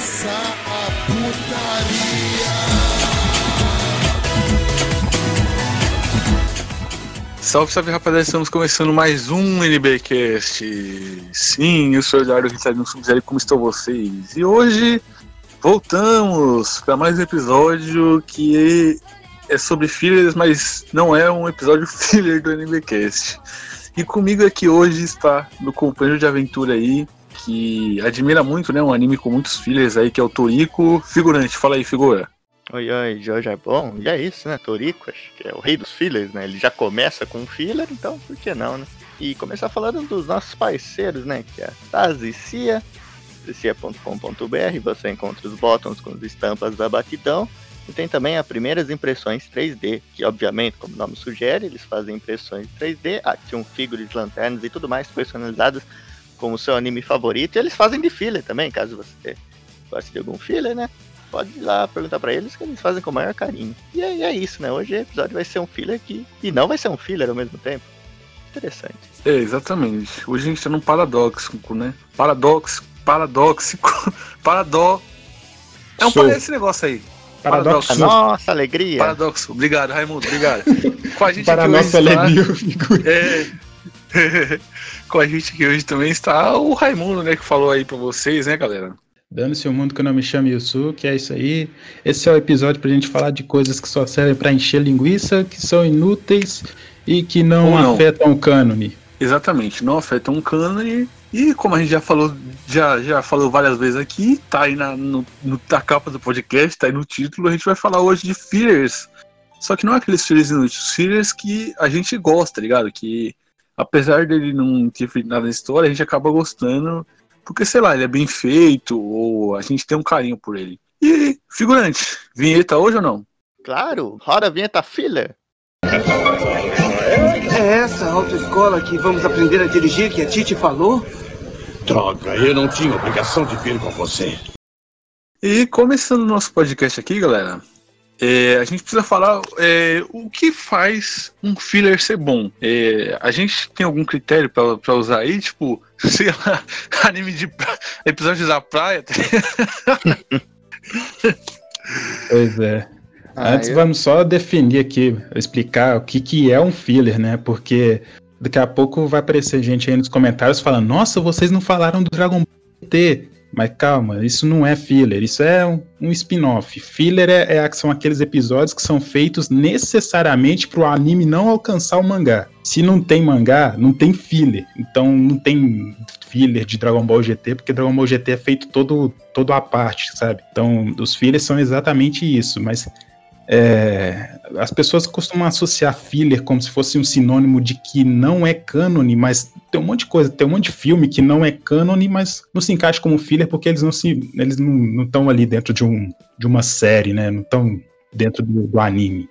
começar a putaria. Salve, salve rapaziada, estamos começando mais um NBcast. Sim, eu sou o Eduardo Ricardo Subzero, como estão vocês? E hoje voltamos para mais um episódio que é sobre fillers, mas não é um episódio filler do NBcast. E comigo aqui hoje está meu companheiro de aventura aí, que admira muito, né? Um anime com muitos fillers aí, que é o Toriko Figurante. Fala aí, figura. Oi, oi, Jorge é bom. E é isso, né? Toriko, acho que é o rei dos fillers, né? Ele já começa com um filler, então por que não, né? E começar falando dos nossos parceiros, né? Que é a Taz e Cia, cia.com.br, você encontra os botões com as estampas da Batidão. E tem também as primeiras impressões 3D, que obviamente, como o nome sugere, eles fazem impressões 3D, action figures, lanternas e tudo mais personalizadas com o seu anime favorito. E eles fazem de filler também, caso você goste de algum filler, né? Pode ir lá perguntar para eles que eles fazem com o maior carinho. E é, é, isso, né? Hoje o episódio vai ser um filler aqui e não vai ser um filler ao mesmo tempo. Interessante. É, exatamente. Hoje a gente tá num paradoxo, né? Paradoxo, paradoxico, paradó. É um para esse negócio aí. Paradoxo. Paradoxo. Nossa, alegria. Paradoxo. Obrigado, Raimundo. Obrigado. Com a gente Para aqui nossa hoje alegria, está... É... Com a gente aqui hoje também está o Raimundo, né? Que falou aí pra vocês, né, galera? Dando-se o mundo que eu não me chame Yusu, que é isso aí. Esse é o episódio pra gente falar de coisas que só servem pra encher linguiça, que são inúteis e que não, não. afetam o cânone. Exatamente, não afeta um cânone. E como a gente já falou, já, já falou várias vezes aqui, tá aí na, no, no- na capa do podcast, tá aí no título, a gente vai falar hoje de fillers. Só que não é aqueles fillers inúteis, fillers que a gente gosta, tá ligado? Que apesar dele não ter feito nada na história, a gente acaba gostando, porque sei lá, ele é bem feito, ou a gente tem um carinho por ele. E, figurante, vinheta hoje ou não? Claro, roda a vinheta filler. É essa autoescola que vamos aprender a dirigir que a Titi falou? Droga, eu não tinha obrigação de vir com você. E começando o nosso podcast aqui, galera, é, a gente precisa falar é, o que faz um filler ser bom. É, a gente tem algum critério pra, pra usar aí, tipo, sei lá, anime de pra- episódios da praia? tá? Pois é. Ah, Antes eu- vamos só definir aqui, explicar o que, que é um filler, né? Porque daqui a pouco vai aparecer gente aí nos comentários falando, nossa, vocês não falaram do Dragon Ball T. Mas calma, isso não é filler, isso é um, um spin-off. Filler é, é- são aqueles episódios que são feitos necessariamente para o anime não alcançar o mangá. Se não tem mangá, não tem filler. Então não tem filler de Dragon Ball GT, porque Dragon Ball GT é feito todo, todo à parte, sabe? Então os fillers são exatamente isso, mas é, as pessoas costumam associar filler como se fosse um sinônimo de que não é cânone, mas tem um monte de coisa, tem um monte de filme que não é cânone, mas não se encaixa como filler porque eles não se, eles não estão ali dentro de, um, de uma série, né? Não estão dentro do, do anime.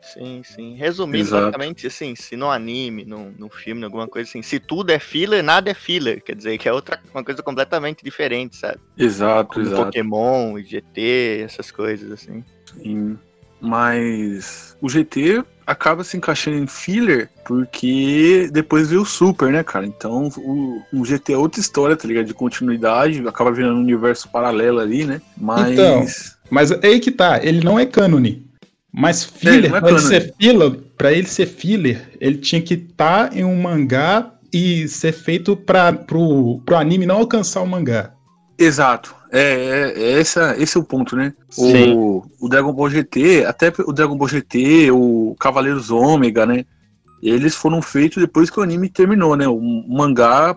Sim, sim. Resumindo, Exato. basicamente, assim, se no anime, no, no filme, alguma coisa assim, se tudo é filler, nada é filler. Quer dizer, que é outra, uma coisa completamente diferente, sabe? Exato, Como exato. Pokémon, GT, essas coisas, assim. Sim. Mas o GT acaba se encaixando em filler porque depois veio o Super, né, cara? Então o, o GT é outra história, tá ligado? De continuidade, acaba virando um universo paralelo ali, né? Mas. Então. Mas é aí que tá, ele não é cânone. Mas filler, não é pra, ele ser filler, pra ele ser filler, ele tinha que estar em um mangá e ser feito para pro, pro anime não alcançar o mangá. Exato. É, é, é essa, esse é o ponto, né? Sim. O, o Dragon Ball GT, até o Dragon Ball GT, o Cavaleiros Ômega, né? Eles foram feitos depois que o anime terminou, né? O mangá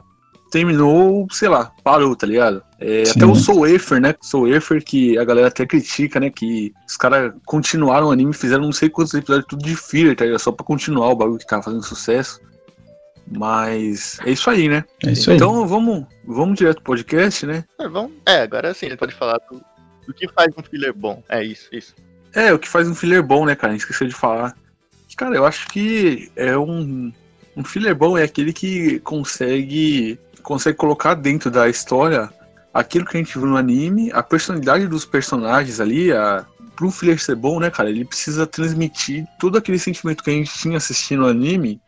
terminou, sei lá, parou, tá ligado? É, até o Soul Efer, né? Soul Efer, que a galera até critica, né? Que os caras continuaram o anime, fizeram não sei quantos episódios, tudo de filler, tá ligado? Só pra continuar o bagulho que tava fazendo sucesso. Mas é isso aí, né? É isso aí. Então vamos, vamos direto pro podcast, né? Mas vamos, é, agora sim, ele pode falar do, do que faz um filler bom. É isso, isso. É, o que faz um filler bom, né, cara? A gente esqueceu de falar. Cara, eu acho que é um. Um filler bom é aquele que consegue. consegue colocar dentro da história aquilo que a gente viu no anime, a personalidade dos personagens ali, a. Pro filler ser bom, né, cara? Ele precisa transmitir todo aquele sentimento que a gente tinha assistindo o anime.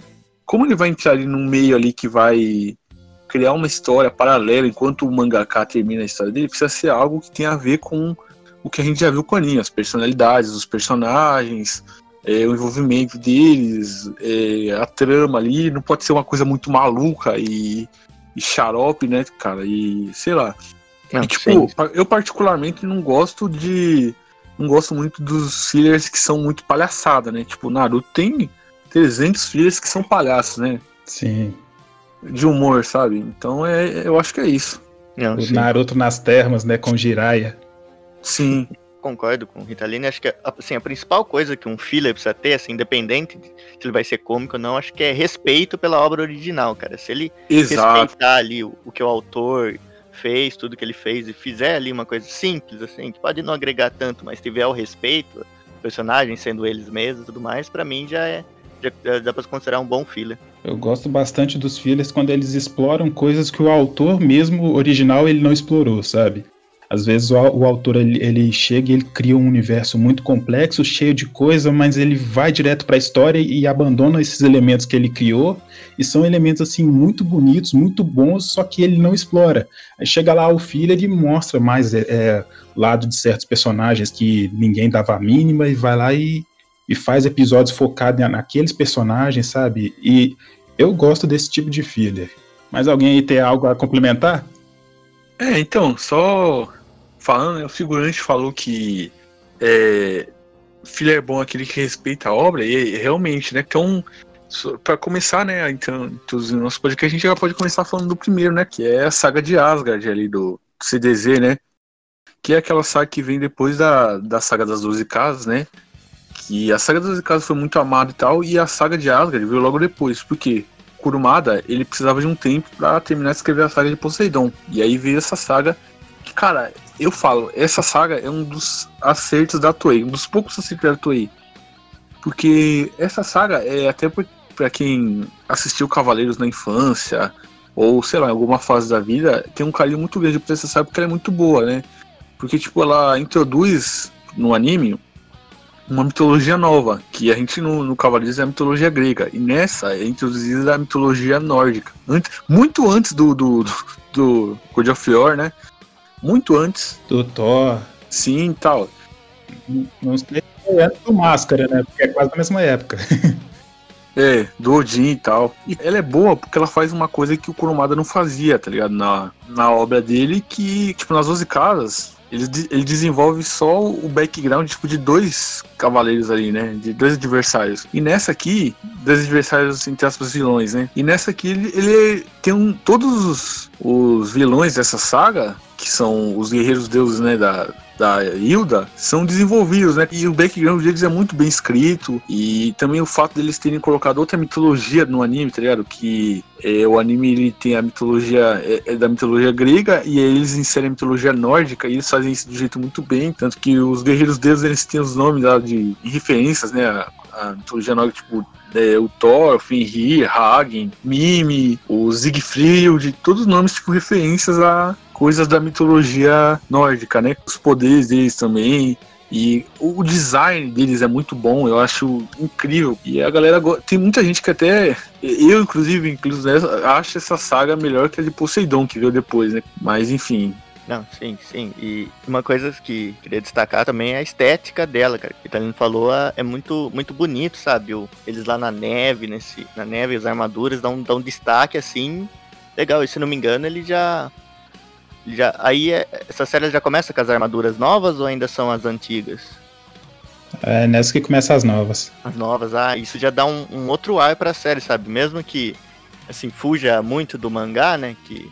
Como ele vai entrar ali num meio ali que vai. criar uma história paralela enquanto o mangaka termina a história dele, precisa ser algo que tenha a ver com o que a gente já viu com a anime, as personalidades dos personagens, é, o envolvimento deles, é, a trama ali, não pode ser uma coisa muito maluca e, e xarope, né, cara? E sei lá. Não, e, tipo, eu particularmente não gosto de. Não gosto muito dos fillers que são muito palhaçada, né? Tipo, Naruto tem 300 fillers que são palhaços, né? Sim. De humor, sabe? Então é, eu acho que é isso. Não, O sim. Naruto nas termas, né, com Jiraiya. Sim. concordo com o Ritalino. Acho que a- assim, a principal coisa que um filler precisa ter, assim, independente de se ele vai ser cômico ou não, acho que é respeito pela obra original, cara. Se ele Exato. respeitar ali o, o que o autor fez, tudo que ele fez, e fizer ali uma coisa simples, assim, que pode não agregar tanto, mas tiver o respeito, personagens sendo eles mesmos e tudo mais, pra mim já é. Dá pra considerar um bom filler. Eu gosto bastante dos fillers quando eles exploram coisas que o autor mesmo original ele não explorou, sabe? Às vezes o, o autor ele, ele chega e ele cria um universo muito complexo, cheio de coisa, mas ele vai direto para a história e abandona esses elementos que ele criou e são elementos assim muito bonitos, muito bons, só que ele não explora. Aí chega lá o filler e mostra mais é, é, lado de certos personagens que ninguém dava a mínima e vai lá e, e faz episódios focados na- naqueles personagens, sabe? E eu gosto desse tipo de filler. Mas alguém aí tem algo a complementar? É, então, só falando, né, o figurante falou que é, filler bom é aquele que respeita a obra, e realmente, né? Então, pra começar, né, então, introduzir o nosso podcast, a gente já pode começar falando do primeiro, né? Que é a saga de Asgard ali do CDZ, né? Que é aquela saga que vem depois da, da saga das 12 casas, né? Que a saga das 12 casas foi muito amada e tal, e a saga de Asgard veio logo depois. Por quê? Kurumada, ele precisava de um tempo pra terminar de escrever a saga de Poseidon. E aí veio essa saga que, cara, eu falo, essa saga é um dos acertos da Toei, um dos poucos acertos da Toei. Porque essa saga é até pra quem assistiu Cavaleiros na infância, ou sei lá, em alguma fase da vida, tem um carinho muito grande por essa saga porque ela é muito boa, né? Porque, tipo, ela introduz no anime uma mitologia nova, que a gente no, no Cavaleiros é a mitologia grega, e nessa é introduzida a mitologia nórdica. Antes, muito antes do, do, do, do God of War, né? Muito antes, Do Thor. sim tal. Não sei se é do Máscara, né? Porque é quase na mesma época. É, do Odin e tal. E ela é boa porque ela faz uma coisa que o Kurumada não fazia, tá ligado? Na, na obra dele, que, tipo, nas 12 casas, ele, ele desenvolve só o background, tipo, de dois cavaleiros ali, né? De dois adversários. E nessa aqui, dois adversários, entre aspas, vilões, né? E nessa aqui, ele, ele tem um... Todos os, os vilões dessa saga, que são os guerreiros deuses, né? Da, da Hilda são desenvolvidos, né? E o background deles é muito bem escrito. E também o fato deles terem colocado outra mitologia no anime, tá ligado? Que é, o anime ele tem a mitologia é, é da mitologia grega e eles inserem a mitologia nórdica e eles fazem isso de um jeito muito bem. Tanto que os guerreiros deuses eles têm os nomes lá de referências, né? A, mitologia nórdica, tipo, é, o Thor, Fenrir, Hagen, Mimi, o Siegfried, todos os nomes, tipo, referências a coisas da mitologia nórdica, né? Os poderes deles também. E o design deles é muito bom, eu acho incrível. E a galera tem muita gente que até eu inclusive incluso nessa, acho essa saga melhor que a de Poseidon que veio depois, né? Mas enfim, Não, sim, sim. E uma coisa que queria destacar também é a estética dela, cara. O Italino falou, é muito, muito bonito, sabe? Eles lá na neve, nesse, na neve, as armaduras dão, dão destaque assim. Legal, e se não me engano, ele já. já aí é- essa série já começa com as armaduras novas ou ainda são as antigas? É nessa que começam as novas. As novas, ah, isso já dá um, um outro ar pra série, sabe? Mesmo que, assim, fuja muito do mangá, né? Que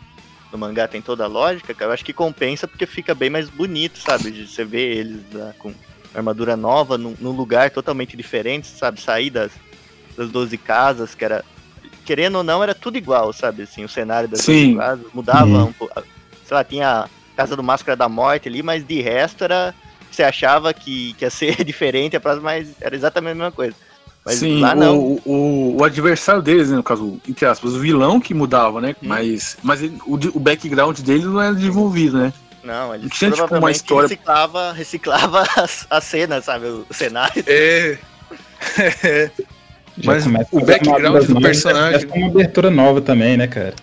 no mangá tem toda a lógica, cara, eu acho que compensa porque fica bem mais bonito, sabe? De você ver eles lá com armadura nova, num, num lugar totalmente diferente, sabe? Sair das, das 12 casas, que era. Querendo ou não, era tudo igual, sabe? Assim, o cenário das Sim. 12 casas mudava Uhum. um pouco. Sei lá, tinha a Casa do Máscara da Morte ali, mas de resto era. Você achava que, que ia ser diferente, mas era exatamente a mesma coisa. Mas sim, lá não. O, o, o adversário deles, né, no caso, entre aspas, o vilão que mudava, né? Hum. Mas, mas ele- o, o background dele não era desenvolvido, né? Não, ele tinha, tipo, uma história- reciclava, reciclava as, as cenas, sabe? O cenário. É. Já Mas o background do personagem- com uma abertura nova também, né, cara?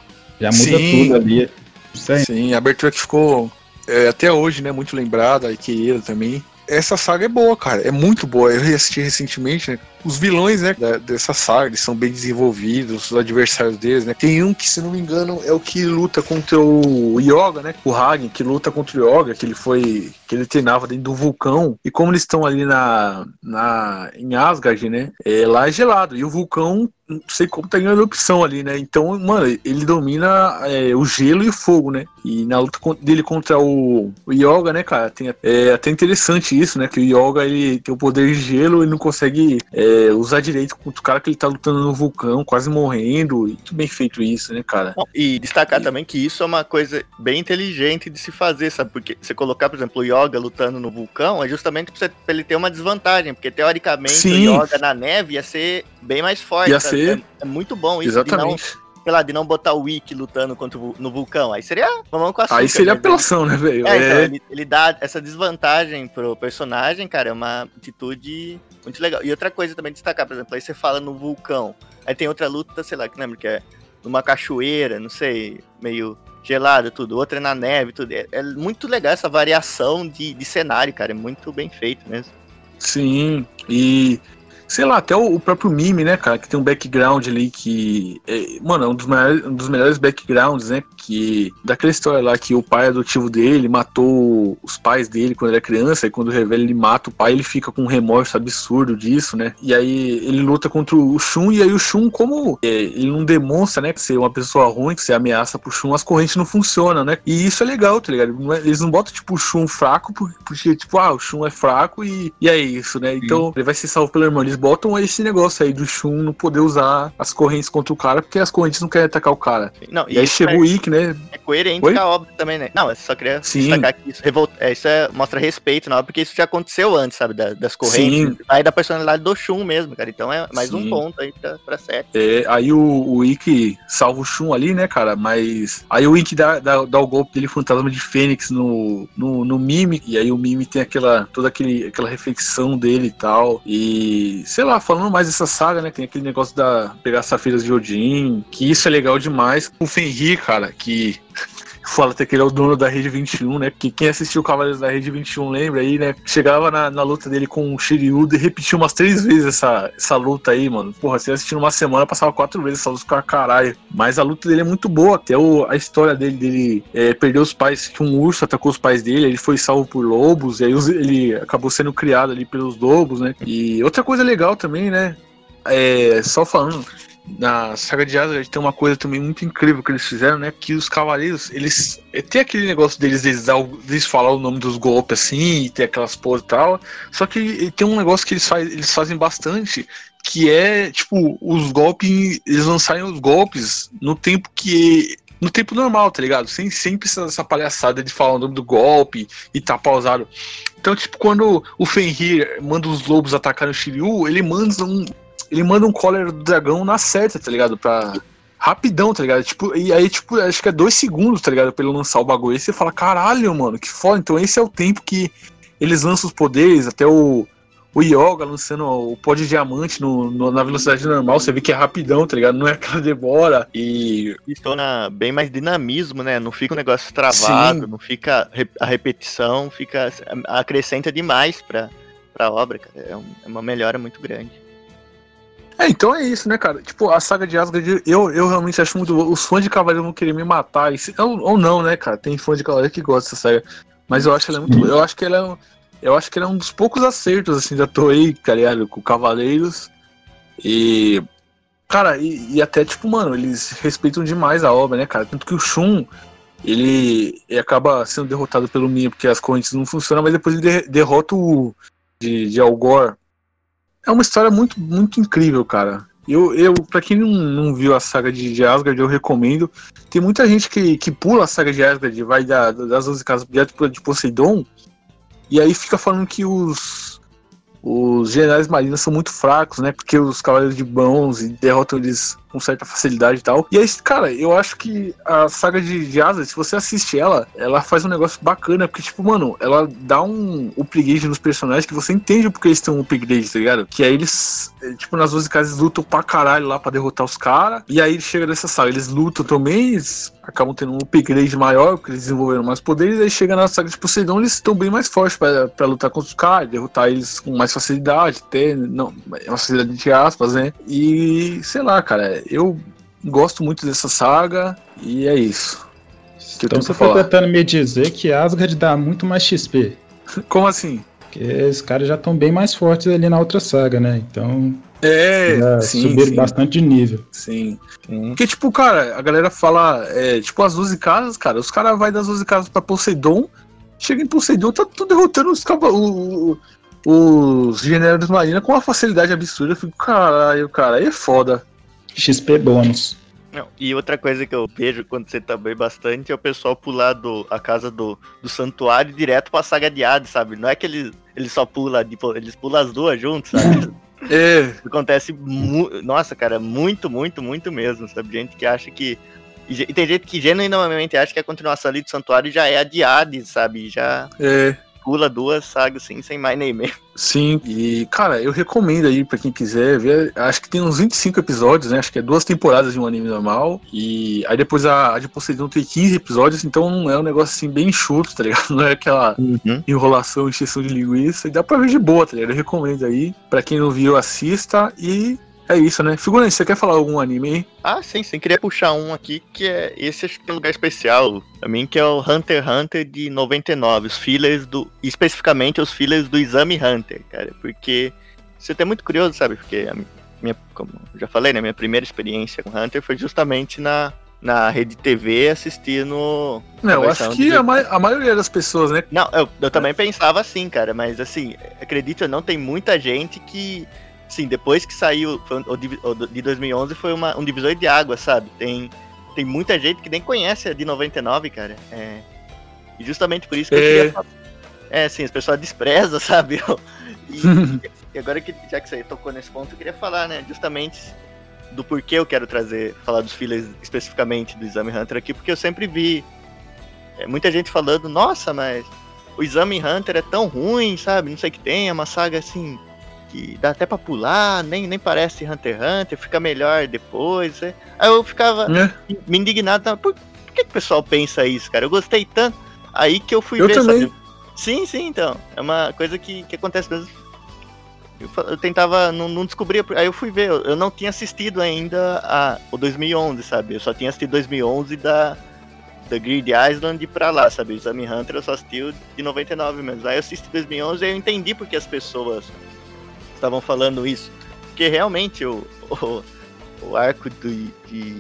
Já muda Sim. tudo ali. Sim, a abertura que ficou é, até hoje, né? Muito lembrada e querida também. Essa saga é boa, cara. É muito boa. Eu assisti recentemente, né? Os vilões, né, dessa saga, eles são bem desenvolvidos, os adversários deles, né? Tem um que, se não me engano, é o que luta contra o Yoga, né? O Hagen, que luta contra o Yoga, que ele foi. que ele treinava dentro do vulcão. E como eles estão ali na. na em Asgard, né? É, lá é gelado. E o vulcão, não sei como tá em erupção ali, né? Então, mano, ele domina é, o gelo e o fogo, né? E na luta dele contra o, o Yoga, né, cara? Tem, é até interessante isso, né? Que o Yoga ele tem o poder de gelo e não consegue é, usar direito contra o cara que ele tá lutando no vulcão, quase morrendo. E muito bem feito isso, né, cara? Bom, E destacar também que isso é uma coisa bem inteligente de se fazer, sabe? Porque você colocar, por exemplo, o Yoga lutando no vulcão é justamente pra, você- pra ele ter uma desvantagem, porque teoricamente Sim. o Yoga na neve ia ser bem mais forte. Ia sabe? ser. É, é muito bom isso Exatamente. Sei lá, de não botar o Wiki lutando contra o, no vulcão. Aí seria mamão com açúcar. Aí seria né? apelação, né, velho? É, então, É, ele, ele dá essa desvantagem pro personagem, cara, é uma atitude muito legal. E outra coisa também destacar, por exemplo, aí você fala no vulcão, aí tem outra luta, sei lá, que lembra que é numa cachoeira, não sei, meio gelado, tudo, outra é na neve, tudo. É, é muito legal essa variação de, de cenário, cara, é muito bem feito mesmo. Sim, e sei lá, até o, próprio Mime, né, cara, que tem um background ali que. É, mano, é um dos, melhores, um dos melhores backgrounds, né? Que. Daquela história lá que o pai adotivo dele matou os pais dele quando ele era criança, e quando revela ele mata o pai, ele fica com um remorso absurdo disso, né? E aí ele luta contra o Shun, e aí o Shun, como é, ele não demonstra, né, que ser uma pessoa ruim, que ser ameaça pro Shun, as correntes não funcionam, né? E isso é legal, tá ligado? É- Eles não botam, tipo, o Shun fraco, por- porque, tipo, ah, o Shun é fraco e, e é isso, né? Então, ele vai ser salvo pelo irmão. Eles botam esse negócio aí do Shun não poder usar as correntes contra o cara, porque as correntes não querem atacar o cara. Não, E, aí chega é, o Ikki, né? é coerente Oi? com a obra também, né? Não, eu só queria Sim. destacar que isso, revolta, é, isso é, mostra respeito na obra, porque isso já aconteceu antes, sabe, da- das correntes. Sim. Aí da personalidade do Shun mesmo, cara, então é mais um Sim. ponto aí pra, pra série. É, aí o, o Ikki salva o Shun ali, né, cara? Mas aí o Ikki dá, dá, dá o golpe dele fantasma de Fênix no, no, no Mime, e aí o Mime tem aquela toda aquele, aquela reflexão dele e tal. E sei lá, falando mais dessa saga, né? Tem aquele negócio da pegar safiras de Odin, que isso é legal demais. O Fenrir, cara, que fala até que ele é o dono da Rede 21, né? Porque quem assistiu Cavaleiros da Rede 21 lembra aí, né? Chegava na, na luta dele com o Shiryu e repetia umas três vezes essa, essa luta aí, mano. Porra, você assistindo uma semana, passava quatro vezes essa luta com caralho. Mas a luta dele é muito boa, até o, a história dele, dele é, perdeu os pais, que um urso atacou os pais dele, ele foi salvo por lobos, e aí ele acabou sendo criado ali pelos lobos, né? E outra coisa legal também, né? É, só falando, na saga de Asgard tem uma coisa também muito incrível que eles fizeram, né? Que os cavaleiros, eles. é, Tem aquele negócio deles, deles, falar o nome dos golpes assim, e ter aquelas poses e tal. Só que tem um negócio que eles, faz, eles fazem bastante, que é, tipo, os golpes. Eles lançarem os golpes no tempo que. No tempo normal, tá ligado? Sem, sem precisar dessa palhaçada de falar o nome do golpe e tá pausado. Então, tipo, quando o Fenrir manda os lobos atacarem o Shiryu, ele manda um, ele manda um cólera do dragão na certa, tá ligado? Pra. Rapidão, tá ligado? Tipo, e aí, tipo, acho que é dois segundos, tá ligado? Pra ele lançar o bagulho. E você fala, caralho, mano, que foda. Então esse é o tempo que eles lançam os poderes, até o. O Yoga lançando o pó de diamante no, no- na velocidade normal, você vê que é rapidão, tá ligado? Não é aquela demora. E. Isso torna bem mais dinamismo, né? Não fica um negócio travado, Sim. não fica a repetição, fica acrescenta demais pra, pra obra, cara. É, um- é uma melhora muito grande. É, então é isso, né, cara? Tipo, a saga de Asgard, eu, eu realmente acho muito. Os fãs de Cavaleiro vão querer me matar. se- ou, ou não, né, cara? Tem fã de Cavaleiro que gosta dessa saga. Mas eu acho ela muito. Eu acho que ela é um. Eu acho que é um dos poucos acertos, assim, da Toei, tá ligado? Com Cavaleiros. E. Cara, e, e até, tipo, mano, eles respeitam demais a obra, né, cara? Tanto que o Shun, ele, ele acaba sendo derrotado pelo Mia porque as correntes não funcionam, mas depois ele de- derrota o de, de Algor. É uma história muito, muito incrível, cara. Eu, eu para quem não, não viu a saga de, de Asgard, eu recomendo. Tem muita gente que, que pula a saga de Asgard vai da, das 11 casas direto de Poseidon, e aí fica falando que os, os generais marinos são muito fracos, né? Porque os cavaleiros de bronze derrotam eles com certa facilidade e tal. E aí, cara, eu acho que a saga de, de Asa, se você assiste ela, ela faz um negócio bacana, porque, tipo, mano, ela dá um upgrade nos personagens que você entende porque eles têm um upgrade, tá ligado? Que aí eles, é, tipo, nas 12 casas lutam pra caralho lá pra derrotar os caras. E aí chega nessa saga, eles lutam também, eles acabam tendo um upgrade maior, porque eles desenvolveram mais poderes, aí chega na saga de Poseidon, eles estão bem mais fortes para lutar contra os caras, derrotar eles com mais facilidade, ter, não, facilidade de aspas, né? E sei lá, cara, eu gosto muito dessa saga e é isso. Então você tá tentando me dizer que Asgard dá muito mais XP. Como assim? Porque os caras já estão bem mais fortes ali na outra saga, né? Então é, sim, subiram sim. bastante de nível. Sim. sim. Porque, tipo, cara, a galera fala, é, tipo, as 12 casas, cara, os caras vai das 12 casas pra Poseidon, chega em Poseidon, tá tudo derrotando os, o, os generais marinha com uma facilidade absurda. Eu fico, caralho, cara, aí é foda. XP bônus. Não, e outra coisa que eu vejo quando você também bastante é o pessoal pular do, a casa do, do santuário direto pra saga de Hades, sabe? Não é que eles, eles só pulam, tipo, eles pulam as duas juntos, sabe? É. Acontece, nossa, cara, muito, muito, muito mesmo, sabe? Gente que acha que. E tem gente que genuinamente acha que a continuação ali do Santuário já é adiada, sabe? Já. É pula duas sagas assim, sem mais nem menos. Sim, e cara, eu recomendo aí para quem quiser ver. Acho que tem uns 25 episódios, né? Acho que é duas temporadas de um anime normal. E aí depois a, a de Poseidon tem 15 episódios, então é um negócio assim bem enxuto, tá ligado? Não é aquela uhum. enrolação, encheção de linguiça. E dá pra ver de boa, tá ligado? Eu recomendo aí. Pra quem não viu, assista. E é isso, né? Figurante, você quer falar algum anime aí? Ah, sim, sim. Queria puxar um aqui que é. Esse acho que é um lugar especial pra mim, que é o Hunter x Hunter de 99. Os fillers do. Especificamente os fillers do Exame Hunter, cara. Porque. Você tá muito curioso, sabe? Porque a minha. Como eu já falei, né? Minha primeira experiência com Hunter foi justamente na. Na rede TV assistindo. Não, eu acho que a, ma a, maioria das pessoas, né? Não, eu, eu também pensava assim, cara, mas assim, acredito não, tem muita gente que Sim, depois que saiu o de 2011 foi uma, um divisor de água, sabe? Tem, tem muita gente que nem conhece a de 99, cara. É, e justamente por isso que é. eu queria falar. É, sim, as pessoas desprezam, sabe? E, e, agora que já que você tocou nesse ponto, eu queria falar, né, justamente do porquê eu quero trazer, falar dos filhos especificamente do Exame Hunter aqui, porque eu sempre vi é, muita gente falando, nossa, mas o Exame Hunter é tão ruim, sabe? Não sei o que tem, é uma saga assim que dá até pra pular, nem, nem parece Hunter x Hunter, fica melhor depois. Né? Aí eu ficava é. me indignado, por, por que, que o pessoal pensa isso, cara? Eu gostei tanto, aí que eu fui eu ver, também. Sabe? Sim, sim, então. É uma coisa que, que acontece mesmo. Eu, eu tentava, não, não descobria, aí eu fui ver, eu, eu não tinha assistido ainda a, o 2011, sabe? Eu só tinha assistido 2011 da, da Grid Island pra lá, sabe? O Exame Hunter eu só assisti o de 99 mesmo. Aí eu assisti 2011 e eu entendi porque as pessoas estavam falando isso. Porque realmente o, o, o arco do, de,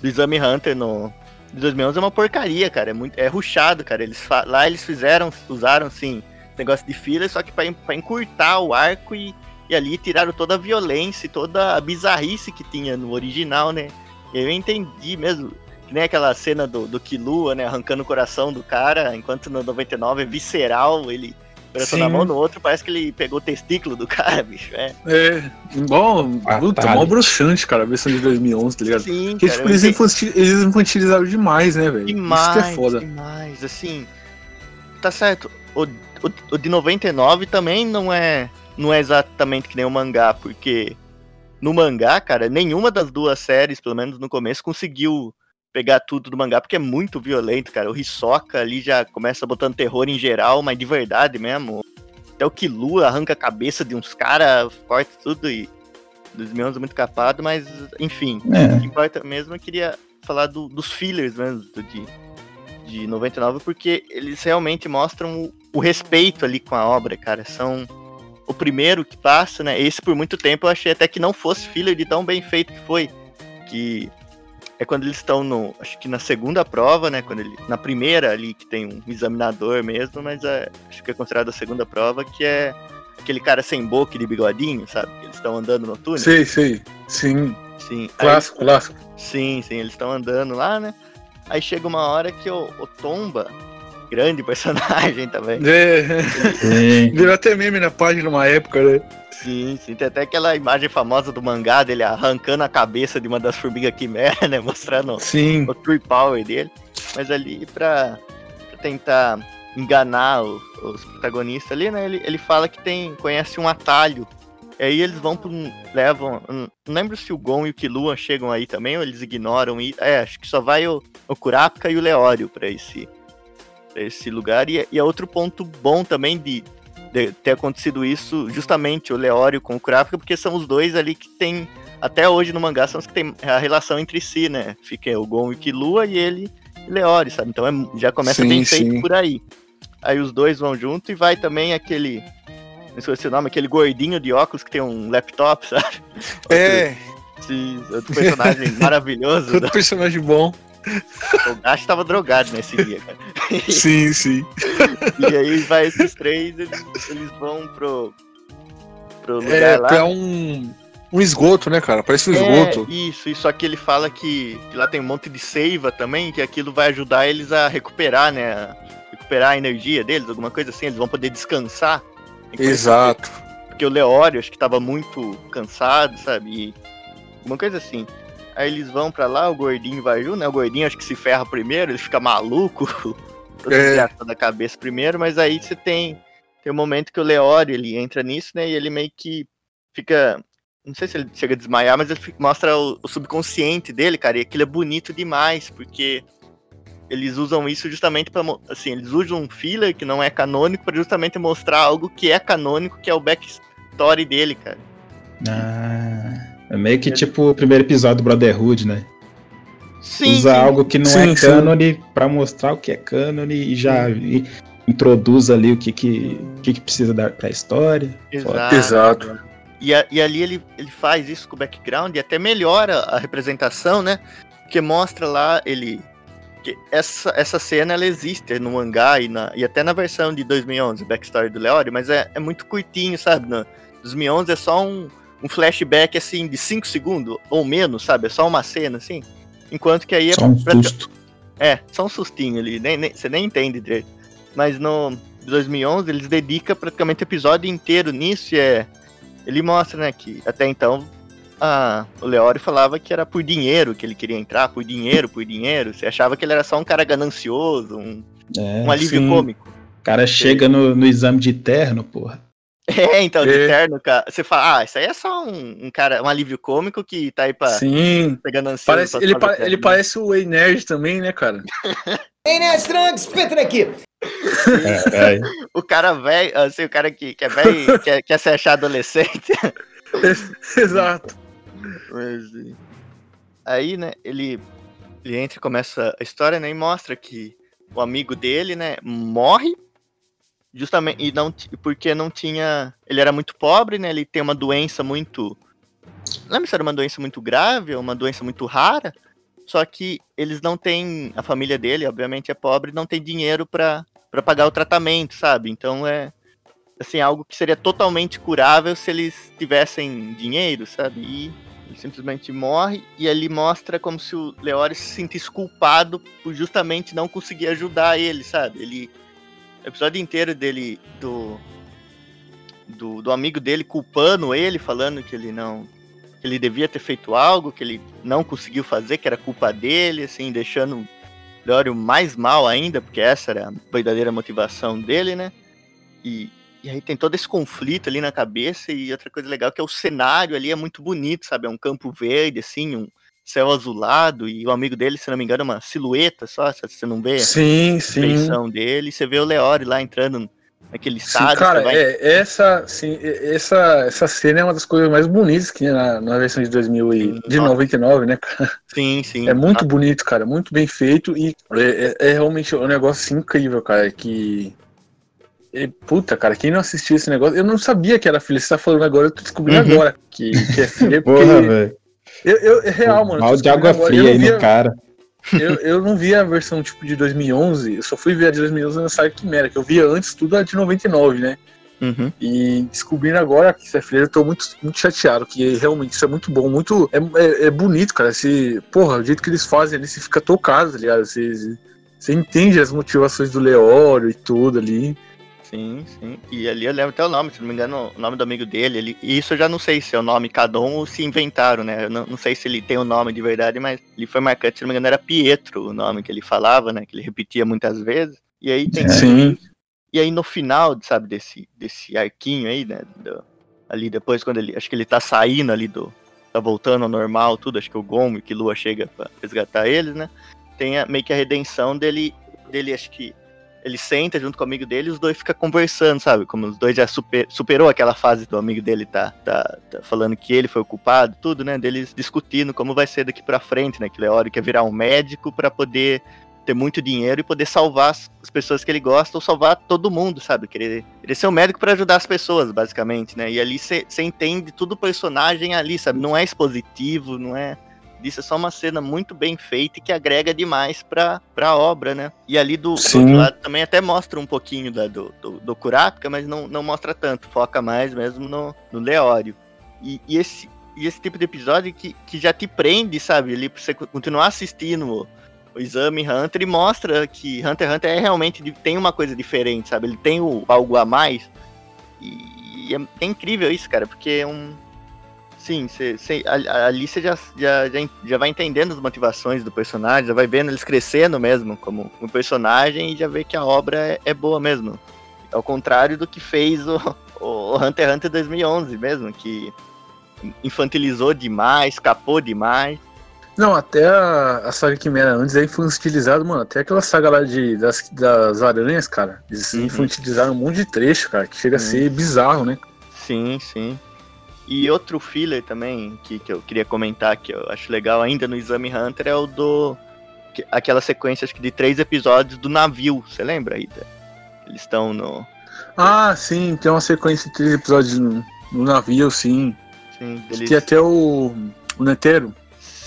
do Exame Hunter no, de 2011 é uma porcaria, cara. É, muito, é ruchado, cara. Eles, lá eles fizeram, usaram, sim, negócio de fila, só que para encurtar o arco e, e ali tiraram toda a violência toda a bizarrice que tinha no original, né? Eu entendi mesmo. Que nem aquela cena do, do Kilua, né? Arrancando o coração do cara, enquanto no 99 é visceral, ele Pressão na mão no outro, parece que ele pegou o testículo do cara, bicho. É, é bom, ah, tá. mó bruxante, cara, a versão de 2011, tá ligado? Sim, Porque, cara, tipo, eles, infantil, eles infantilizaram demais, né, velho? Demais, Isso que é foda. demais, assim, tá certo, o, o, o de 99 também não é, não é exatamente que nem o mangá, porque no mangá, cara, nenhuma das duas séries, pelo menos no começo, conseguiu pegar tudo do mangá, porque é muito violento, cara. O Hisoka ali já começa botando terror em geral, mas de verdade mesmo. Até o Killua arranca a cabeça de uns caras, corta tudo e. Dos meus é muito capado, mas enfim. É. O que importa mesmo eu queria falar do, dos fillers mesmo, do, de, de 99, porque eles realmente mostram o, o respeito ali com a obra, cara. São o primeiro que passa, né? Esse por muito tempo eu achei até que não fosse filler de tão bem feito que foi. Que é quando eles estão no. Acho que na segunda prova, né? Quando ele, na primeira ali, que tem um examinador mesmo, mas é, acho que é considerado a segunda prova, que é aquele cara sem boca e de bigodinho, sabe? Eles estão andando no túnel. Sei, sei. Sim. Sim. Clássico, Aí, clássico. Sim, sim, eles estão andando lá, né? Aí chega uma hora que o, o Tomba, grande personagem também. É, Sim. virou até meme na página numa época, né? Sim, sim. Tem até aquela imagem famosa do mangá dele arrancando a cabeça de uma das formigas quimera, né? Mostrando Sim. o true power dele. Mas ali pra, pra tentar enganar o- os protagonistas ali, né? Ele, ele fala que tem conhece um atalho. E aí eles vão pra um. levam. Não lembro se o Gon e o Killua chegam aí também, ou eles ignoram. E, é, acho que só vai o, o Kurapika e o Leório pra esse, esse lugar. E, é- e é outro ponto bom também de, de ter acontecido isso, justamente o Leório com o Kurapika, porque são os dois ali que tem. Até hoje no mangá são os que tem a relação entre si, né? Fica o Gon e o Killua e ele e Leório, sabe? Então é- já começa Sim, bem feito sim. por aí. Aí os dois vão junto e vai também aquele. Não sei se o nome, aquele gordinho de óculos que tem um laptop, sabe? É, Esse outro personagem maravilhoso. outro personagem bom. O Gash tava drogado nesse dia, cara. Sim, sim. E aí vai esses três, eles, eles vão pro. pro lugar É, lá. pra um, um esgoto, né, cara? Parece um É, esgoto. isso, isso aqui ele fala que, que lá tem um monte de seiva também, que aquilo vai ajudar eles a recuperar, né? a recuperar a energia deles, alguma coisa assim, eles vão poder descansar. Exato. Porque o Leório acho que tava muito cansado, sabe? E alguma coisa assim. Aí eles vão pra lá, o gordinho vai junto, né? O gordinho acho que se ferra primeiro, ele fica maluco, todo É. da cabeça primeiro, mas aí você tem tem um momento que o Leório ele entra nisso, né? E ele meio que fica não sei se ele chega a desmaiar, mas ele fica- mostra o, o subconsciente dele, cara, e aquilo é bonito demais, porque eles usam isso justamente para assim, eles usam um filler que não é canônico para justamente mostrar algo que é canônico, que é o backstory dele, cara. Ah, é meio que tipo o primeiro episódio do Brotherhood, né? Sim, Usa sim. algo que não Sim, é cânone pra mostrar o que é cânone e já e introduz ali o que que, que, que precisa dar pra história. Exato. Exato. E, a- e ali ele, ele faz isso com o background e até melhora a representação, né? Porque mostra lá ele. Que essa, essa cena ela existe no mangá e, na, e até na versão de 2011, Backstory do Leório, mas é, é muito curtinho, sabe? No 2011 é só um, um flashback assim de 5 segundos ou menos, sabe? É só uma cena assim. Enquanto que aí é Só um pra- susto. é, só um sustinho ali, nem, nem- você nem entende direito. Mas no 2011 eles dedicam praticamente o episódio inteiro nisso e é. Ele mostra, né, que até então a, o Leório falava que era por dinheiro que ele queria entrar, por dinheiro, por dinheiro. Você achava que ele era só um cara ganancioso, um, É, um alívio sim. cômico. o cara chega no, no exame de terno, porra. É, então, de É. terno, cara. Você fala, ah, isso aí é só um, um cara, um alívio cômico que tá aí pra Sim. ser ganancioso. Parece, ele, pa- terno, ele né? parece o Ei Nerd também, né, cara? Ei, Nestrangs, Petra aqui. É, O cara velho, assim, o cara que, que é velho e quer, quer se achar adolescente. Exato. Mas, aí, né, ele, ele entra e começa a história, né, e mostra que o amigo dele, né, morre justamente e não porque não tinha, ele era muito pobre, né, ele tem uma doença muito não lembro se era uma doença muito grave ou uma doença muito rara, só que eles não têm, a família dele, obviamente é pobre, não tem dinheiro para pagar o tratamento, sabe? Então é assim, algo que seria totalmente curável se eles tivessem dinheiro, sabe? E ele simplesmente morre e ali mostra como se o Leório se sentisse culpado por justamente não conseguir ajudar ele, sabe? Ele episódio inteiro dele do do, do amigo dele culpando ele, falando que ele não que ele devia ter feito algo, que ele não conseguiu fazer, que era culpa dele, assim, deixando o Leório mais mal ainda, porque essa era a verdadeira motivação dele, né? E, e aí tem todo esse conflito ali na cabeça e outra coisa legal que é o cenário ali é muito bonito, sabe? É um campo verde, assim, um céu azulado e o amigo dele, se não me engano, é uma silhueta só, se você não vê Sim, a sim. feição dele, e você vê o Leório lá entrando naquele Sim, estádio, cara, vai- é, essa, sim, essa, essa cena é uma das coisas mais bonitas que tinha na, na versão de 2000 e, de Nossa. 99, né, cara? sim, sim. É muito bonito, cara, muito bem feito e é, é- é realmente um negócio assim, incrível, cara, que... é, puta, cara, quem não assistiu esse negócio, eu não sabia que era filha, você tá falando agora, eu tô descobrindo Uhum. agora que, que é filha, porque Porra, velho. Eu, eu, é real, mano. Mal de descobrindo água agora. fria aí no via- cara. eu, eu não vi a versão tipo de 2011, eu só fui ver a de 2011 na Saga Quimera, que eu via antes tudo a de 99, né? Uhum. E descobrindo agora que isso é freira, eu tô muito, muito chateado, que realmente isso é muito bom, muito. É, é, é bonito, cara. Esse, porra, o jeito que eles fazem ali, você fica tocado, tá ligado? Você, Você entende as motivações do Leório e tudo ali. Sim, sim. E ali eu lembro até o nome, se não me engano, o nome do amigo dele. Ele, e isso eu já não sei se é o nome cada um ou se inventaram, né? Eu não, não sei se ele tem o um nome de verdade, mas ele foi marcante, se não me engano, era Pietro o nome que ele falava, né? Que ele repetia muitas vezes. E aí tem. Sim. E aí no final, sabe, desse, desse arquinho aí, né? Do, ali depois, quando ele. Acho que ele tá saindo ali do. Tá voltando ao normal, tudo. Acho que o Gomo e que Lua chega pra resgatar eles, né? Tem a, meio que a redenção dele. Dele, acho que ele senta junto com o amigo dele e os dois ficam conversando, sabe? Como os dois já super, superou aquela fase do amigo dele tá, tá, tá, falando que ele foi o culpado, tudo, né? Deles discutindo como vai ser daqui pra frente, né? Que Leório quer virar um médico para poder ter muito dinheiro e poder salvar as pessoas que ele gosta ou salvar todo mundo, sabe? Querer, querer ser um médico para ajudar as pessoas, basicamente, né? E ali você entende tudo o personagem ali, sabe? Não é expositivo, não é disso é só uma cena muito bem feita e que agrega demais pra, pra obra, né? E ali do, do outro lado também até mostra um pouquinho da, do, do, do Kurapika, mas não, não mostra tanto, foca mais mesmo no, no Leório. E, e, esse, e esse tipo de episódio que, que já te prende, sabe? Ali pra você continuar assistindo o, o Exame Hunter e mostra que Hunter x Hunter é realmente tem uma coisa diferente, sabe? Ele tem o, algo a mais. E, e é, é incrível isso, cara, porque é um Sim, cê, cê, ali você já, já, já, já, vai entendendo as motivações do personagem, já vai vendo eles crescendo mesmo como um personagem e já vê que a obra é, é boa mesmo. Ao contrário do que fez o, o Hunter x Hunter 2011 mesmo, que infantilizou demais, escapou demais. Não, até a, a saga Quimera antes aí foi estilizado, mano. Até aquela saga lá de, das, das aranhas, cara. Eles uhum. infantilizaram um monte de trecho, cara, que chega a ser bizarro, né? Sim, sim. E outro filler também que, que eu queria comentar que eu acho legal ainda no Exame Hunter é o do. Que, aquela sequência acho que de três episódios do navio. Você lembra, Ida? Eles estão no. Ah, sim, tem uma sequência de três episódios no, no navio, sim. Sim, eles... Tem até o. O Netero.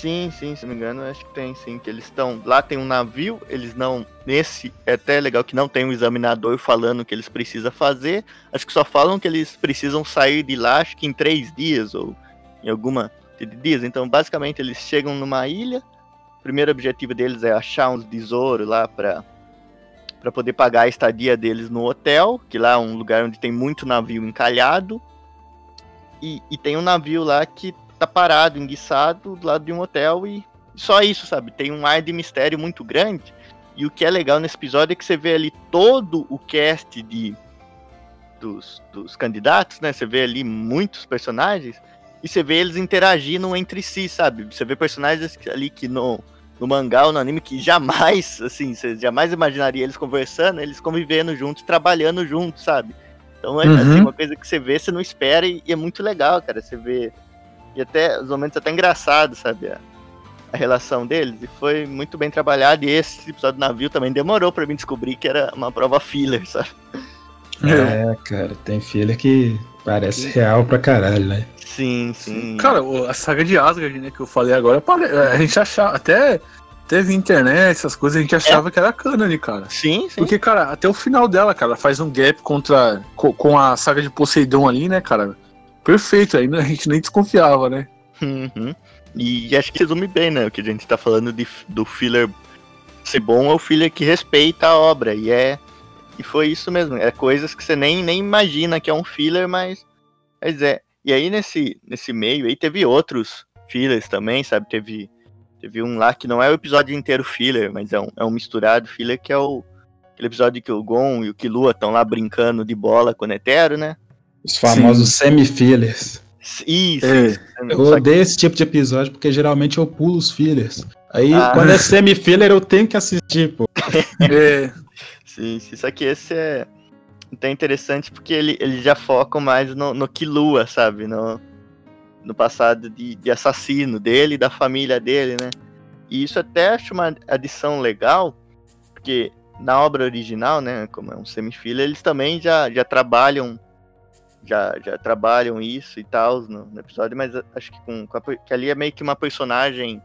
Sim, sim, se não me engano, acho que tem, sim. Que eles estão. Lá tem um navio, eles não. Nesse, é até legal que não tem um examinador falando o que eles precisam fazer. Acho que só falam que eles precisam sair de lá, acho que em três dias, ou em alguma de dias. Então, basicamente, eles chegam numa ilha. O primeiro objetivo deles é achar uns tesouros lá para para poder pagar a estadia deles no hotel, que lá é um lugar onde tem muito navio encalhado. E, e tem um navio lá que tá parado, enguiçado, do lado de um hotel e só isso, sabe? Tem um ar de mistério muito grande. E o que é legal nesse episódio é que você vê ali todo o cast de dos, dos candidatos, né? Você vê ali muitos personagens e você vê eles interagindo entre si, sabe? Você vê personagens ali que no, no mangá ou no anime que jamais, assim, você jamais imaginaria eles conversando, eles convivendo juntos, trabalhando juntos, sabe? Então é assim, uhum. assim, uma coisa que você vê, você não espera e, e é muito legal, cara. Você vê e até os momentos até engraçados, sabe? A, a, relação deles. E foi muito bem trabalhado. E esse episódio do navio também demorou para mim descobrir que era uma prova filler, sabe? É, cara, tem filler que parece real pra caralho, né? Sim, sim. Cara, a saga de Asgard, né, que eu falei agora, a gente achava, até teve internet, essas coisas, a gente achava é. que era canon, cara. Sim, sim. Porque, cara, até o final dela, cara, faz um gap contra com, com a saga de Poseidon ali, né, cara? Perfeito, aí a gente nem desconfiava, né? Uhum. E acho que resume bem, né? O que a gente tá falando de, do filler ser bom é o filler que respeita a obra. E é. E foi isso mesmo. É coisas que você nem, nem imagina que é um filler, mas. Mas é. E aí nesse, nesse meio aí teve outros fillers também, sabe? Teve, teve um lá que não é o episódio inteiro filler, mas é um, é um misturado filler que é o. Aquele episódio que o Gon e o Killua estão lá brincando de bola com o Netero, né? Os famosos semi-fillers. Isso. É. Eu odeio esse tipo de episódio porque geralmente eu pulo os fillers. Aí ah. quando é semi-filler eu tenho que assistir, pô. é. Sim, sim, só que esse é até interessante porque ele, ele já foca mais no, no Kilua, sabe? No, no passado de, de assassino dele e da família dele, né? E isso até acho uma adição legal, porque na obra original, né, como é um semi-filler, eles também já, já trabalham já, já trabalham isso e tal no, no, episódio, mas acho que, com, com a, que ali é meio que uma personagem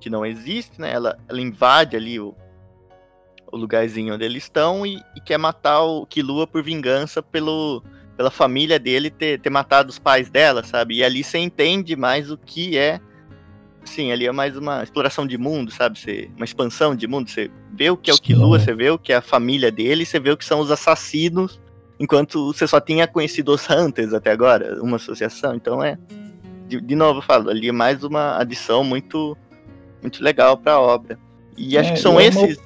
que não existe, né? Ela, ela invade ali o, o lugarzinho onde eles estão e, e quer matar o Kilua por vingança pelo, pela família dele ter, ter matado os pais dela, sabe? E ali você entende mais o que é Sim, ali é mais uma exploração de mundo, sabe? Você, uma expansão de mundo. Você vê o que é o Killua, você vê o que é a família dele, você vê o que são os assassinos, enquanto você só tinha conhecido os Hunters até agora, uma associação. Então é. De, de novo, eu falo, ali é mais uma adição muito, muito legal para a obra. E acho É, que são é uma- esses.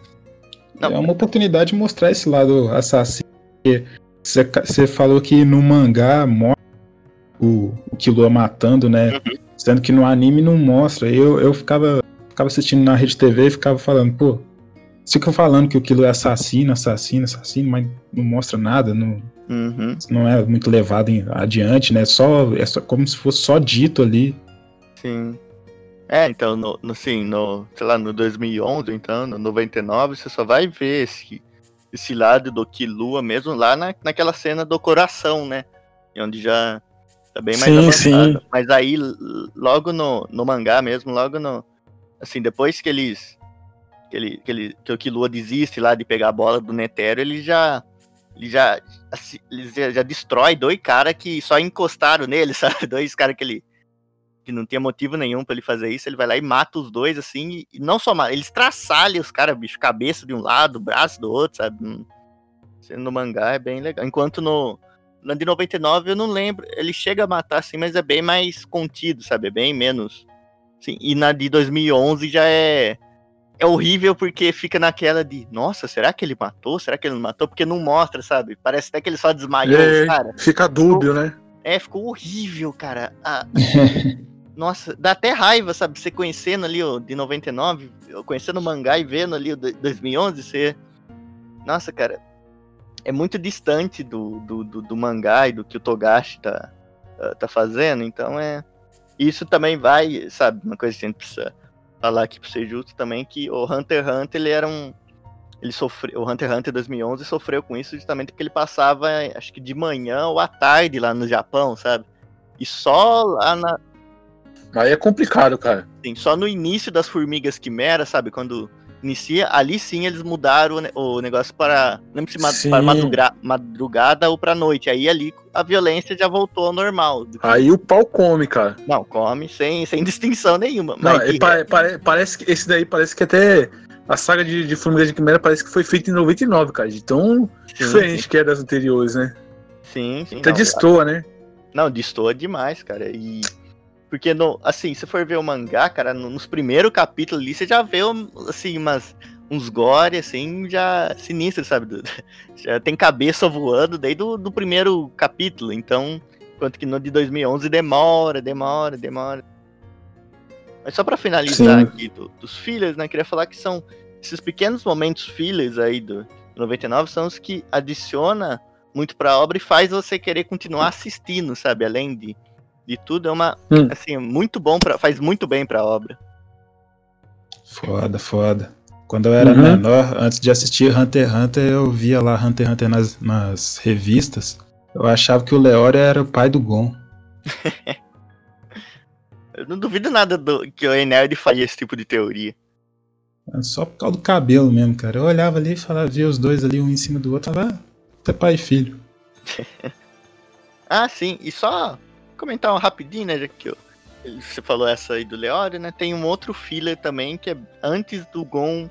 Não. É uma oportunidade de mostrar esse lado assassino. porque Você, ca- você falou que no mangá mostra o, o Killua matando, né? Uhum. Sendo que no anime não mostra. Eu, eu ficava, ficava assistindo na Rede TV e ficava falando, pô, ficam falando que o Killua é assassino, assassino, assassino, mas não mostra nada, não, Uhum, não é muito levado em- adiante, né? Só, é só como se fosse só dito ali. sim. É, então, no, no, sim, no, sei lá, no 2011, então, no 99, você só vai ver esse, esse lado do Killua mesmo lá na, naquela cena do coração, né? E Onde já tá bem mais Sim, avançado. sim. Mas aí, logo no, no mangá mesmo, logo no... Assim, depois que eles... Que, ele, que, o Killua desiste lá de pegar a bola do Netero, ele já... Ele já, assim, ele já, já destrói dois caras que só encostaram nele, sabe? Dois caras que ele que não tinha motivo nenhum pra ele fazer isso, ele vai lá e mata os dois, assim, e, e não só mata, ele estraçalha os caras, bicho, cabeça de um lado, braço do outro, sabe? Hum, Sendo no mangá é bem legal. Enquanto no, no de 99 eu não lembro, ele chega a matar, assim, mas é bem mais contido, sabe? É bem menos. Sim, e na de 2011 já é. É horrível porque fica naquela de, nossa, será que ele matou? Será que ele não matou? Porque não mostra, sabe? Parece até que ele só desmaiou É. os caras. Fica dúbio, né? É, ficou horrível, cara. Ah, nossa, dá até raiva, sabe? Você conhecendo ali o de 99, eu conhecendo o mangá e vendo ali o de 2011, você. Nossa, cara. É muito distante do, do, do, do mangá e do que o Togashi tá, tá- tá fazendo, então é. Isso também vai, sabe? Uma coisa que a gente precisa falar aqui pra ser justo também, que o Hunter x Hunter, ele era um. Ele sofreu. O Hunter x Hunter 2011 sofreu com isso justamente porque ele passava, acho que de manhã ou à tarde lá no Japão, sabe? E só lá na, Aí é complicado, cara. Sim, só no início das Formigas Quimera, sabe? Quando inicia, ali sim eles mudaram o ne- o negócio para. Não lembro se Sim. para madrugra- madrugada ou para noite. Aí ali a violência já voltou ao normal. Aí o pau come, cara. Não, come sem, sem distinção nenhuma. Não, que- pa- pare- parece que esse daí parece que até a saga de, de Formiga de Quimera parece que foi feita em 99, cara. De tão sim, diferente que é das anteriores, né? Sim, sim. Até não, destoa, né? Não, destoa demais, cara. E. Porque, no, assim, se for ver o mangá, cara, no- nos primeiros capítulos ali, você já vê, assim, umas, uns gore, assim, já sinistros, sabe? Já tem cabeça voando desde o do primeiro capítulo. Então, enquanto que no de 2011 demora, demora, demora. Mas só pra finalizar Sim. aqui do- dos fillers, né? Queria falar que são esses pequenos momentos fillers aí do 99 são os que adiciona muito pra obra e faz você querer continuar assistindo, sabe? Além de, de tudo, é uma, Hum. assim, muito bom, pra, faz muito bem pra obra. Foda, foda. Quando eu era Uhum. menor, antes de assistir Hunter x Hunter, eu via lá Hunter x Hunter nas, nas revistas. Eu achava que o Leório era o pai do Gon. Eu não duvido nada do, que o Enerd faria esse tipo de teoria. É Só por causa do cabelo mesmo, cara. Eu olhava ali e falava, via os dois ali, um em cima do outro, falava, ah, é pai e filho. Ah, sim, e só comentar um rapidinho, né, já que eu- você falou essa aí do Leório, né, tem um outro filler também, que é antes do Gon,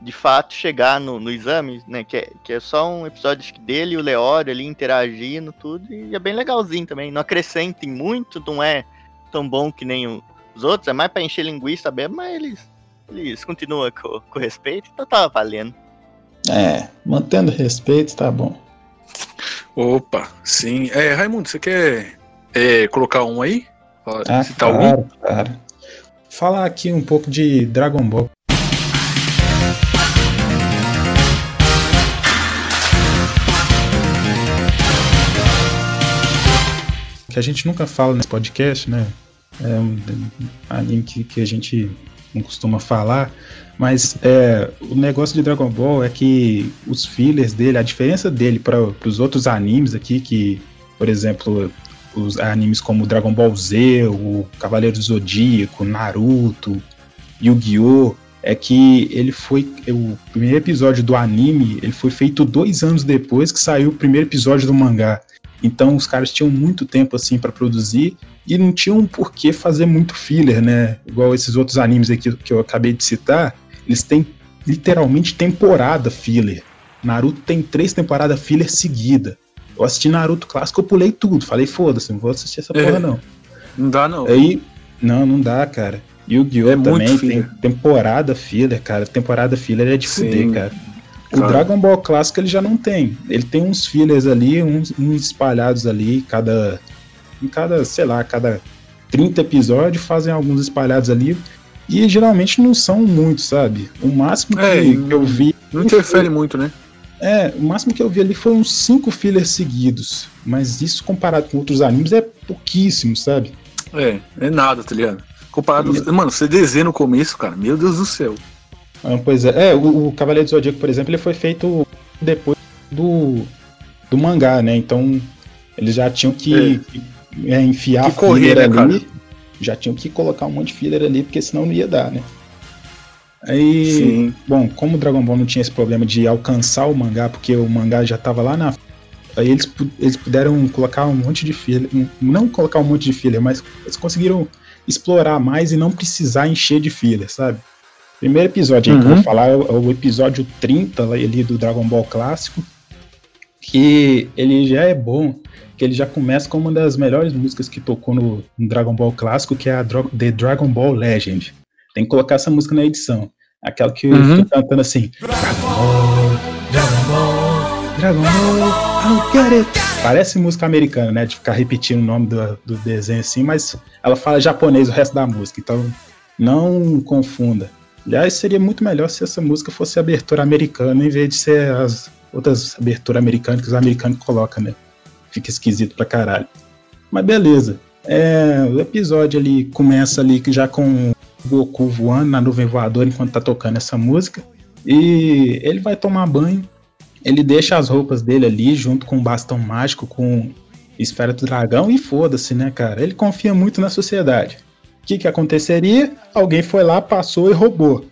de fato, chegar no, no exame, né, que é, que é só um episódio acho que dele e o Leório ali interagindo, tudo, e é bem legalzinho também, não acrescentem muito, não é tão bom que nem o- os outros, é mais pra encher linguiça mesmo, mas eles, eles continuam com, com respeito, então tá valendo. É, mantendo respeito, tá bom. Opa, sim. É, Raimundo, você quer é, colocar um aí? Fala- Ah, citar algum? claro, claro. Falar aqui um pouco de Dragon Ball. Que a gente nunca fala nesse podcast, né? É um anime que, que a gente não costuma falar. Mas é, o negócio de Dragon Ball é que os fillers dele, a diferença dele para os outros animes aqui, que, por exemplo, os animes como Dragon Ball Z, o Cavaleiro Zodíaco, Naruto, Yu-Gi-Oh! É que ele foi. O primeiro episódio do anime ele foi feito dois anos depois que saiu o primeiro episódio do mangá. Então os caras tinham muito tempo assim para produzir e não tinham por que fazer muito filler, né? Igual esses outros animes aqui que eu acabei de citar, eles têm literalmente temporada filler. Naruto tem três temporadas filler seguida. Eu assisti Naruto clássico, eu pulei tudo. Falei, foda-se, não vou assistir essa porra, É. não. Não dá, não. Aí, não, não dá, cara. Yu-Gi-Oh! É muito também tem temporada filler, cara. Temporada filler é de Sim, fuder, cara. O cara. Dragon Ball clássico ele já não tem. Ele tem uns fillers ali, uns, uns espalhados ali, cada. Em cada, sei lá, cada 30 episódios fazem alguns espalhados ali. E geralmente não são muitos, sabe? O máximo que, É, que eu vi. Não interfere muito, né? É, o máximo que eu vi ali foi uns 5 fillers seguidos. Mas isso comparado com outros animes é pouquíssimo, sabe? É, é nada, tá ligado? Comparado. Mano, você desenha no começo, cara, meu Deus do céu. Ah, pois é, é o, o Cavaleiro do Zodíaco, por exemplo, ele foi feito depois do, do mangá, né? Então eles já tinham que, que, é, enfiar Que correr, filler né, ali. Já tinham que colocar um monte de filler ali, porque senão não ia dar, né? Aí, Sim. bom, como o Dragon Ball não tinha esse problema de alcançar o mangá, porque o mangá já tava lá na. Aí eles, eles puderam colocar um monte de filler. Não colocar um monte de filler, mas eles conseguiram explorar mais e não precisar encher de filler, sabe? Primeiro episódio aí que eu Uhum. vou falar é o, é episódio 30 lá ali do Dragon Ball clássico. Que ele já é bom, que ele já começa com uma das melhores músicas que tocou no, no Dragon Ball clássico, que é a Dro- The Dragon Ball Legend. Tem que colocar essa música na edição. Aquela que Uhum. fica cantando assim. Dragon Ball, Dragon Ball, Dragon Ball, I'll get it. Parece música americana, né? De ficar repetindo o nome do, do desenho assim, mas ela fala japonês o resto da música, então não confunda. Aliás, seria muito melhor se essa música fosse abertura americana em vez de ser as outras aberturas americanas que os americanos colocam, né? Fica esquisito pra caralho. Mas beleza. É, o episódio ali começa ali já com Goku voando na nuvem voadora enquanto tá tocando essa música. E ele vai tomar banho. Ele deixa as roupas dele ali junto com o bastão mágico, com esfera do dragão e foda-se, né, cara? Ele confia muito na sociedade. O que que aconteceria? Alguém foi lá, passou e roubou.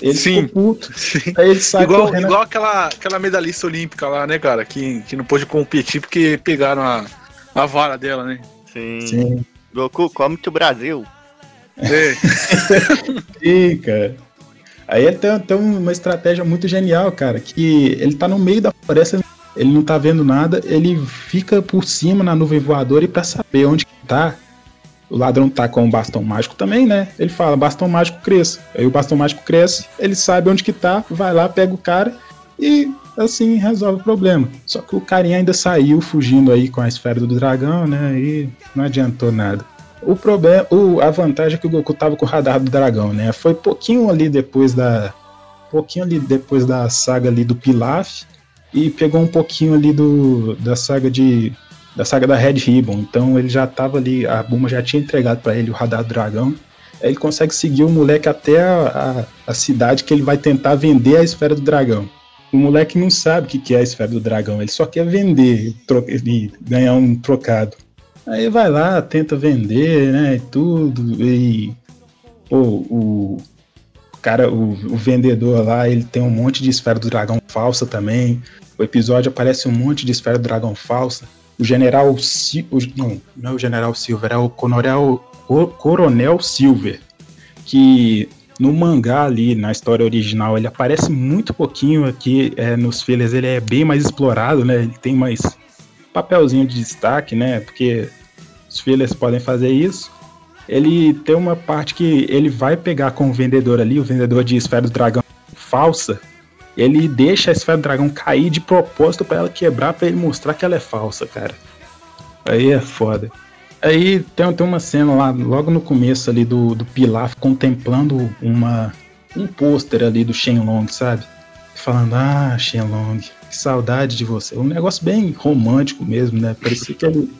Ele Sim. ficou puto. Sim. Aí ele sai Igual, correndo. igual aquela, aquela medalhista olímpica lá, né, cara? Que, que não pôde competir porque pegaram a, a vara dela, né? Sim. Sim, Goku, come-te o Brasil. Sim, cara. Aí ele tem, tem uma estratégia muito genial, cara, que ele tá no meio da floresta, ele não tá vendo nada, ele fica por cima na nuvem voadora e pra saber onde que tá, o ladrão tá com o bastão mágico também, né? Ele fala, bastão mágico cresça. Aí o bastão mágico cresce, ele sabe onde que tá, vai lá, pega o cara e assim resolve o problema. Só que o carinha ainda saiu fugindo aí com a esfera do dragão, né? E não adiantou nada. O problema, o, a vantagem é que o Goku tava com o radar do dragão, né? Foi pouquinho ali depois da. Pouquinho ali depois da saga ali do Pilaf. E pegou um pouquinho ali do. da saga de. Da saga da Red Ribbon. Então ele já tava ali. A Buma já tinha entregado pra ele o radar do dragão. Aí ele consegue seguir o moleque até a, a, a cidade que ele vai tentar vender a esfera do dragão. O moleque não sabe o que que é a esfera do dragão, ele só quer vender e ganhar um trocado. Aí vai lá, tenta vender, né, e tudo, e pô, o, o cara, o, o vendedor lá, ele tem um monte de esfera do dragão falsa também. O episódio aparece um monte de esfera do dragão falsa. O general Sil o- não, não é o general Silver, é o coronel, Co- coronel Silver, que no mangá ali, na história original, ele aparece muito pouquinho aqui, é, nos fillers ele é bem mais explorado, né, ele tem mais papelzinho de destaque, né? Porque os fillers podem fazer isso. Ele tem uma parte que ele vai pegar com o vendedor ali, o vendedor de esfera do dragão falsa. Ele deixa a esfera do dragão cair de propósito pra ela quebrar, pra ele mostrar que ela é falsa, cara. Aí é foda. Aí tem, tem uma cena lá, logo no começo ali do, do Pilaf, contemplando uma, um pôster ali do Shenlong, sabe? Falando, ah, Shenlong, que saudade de você. Um negócio bem romântico mesmo, né? Parecia que ele.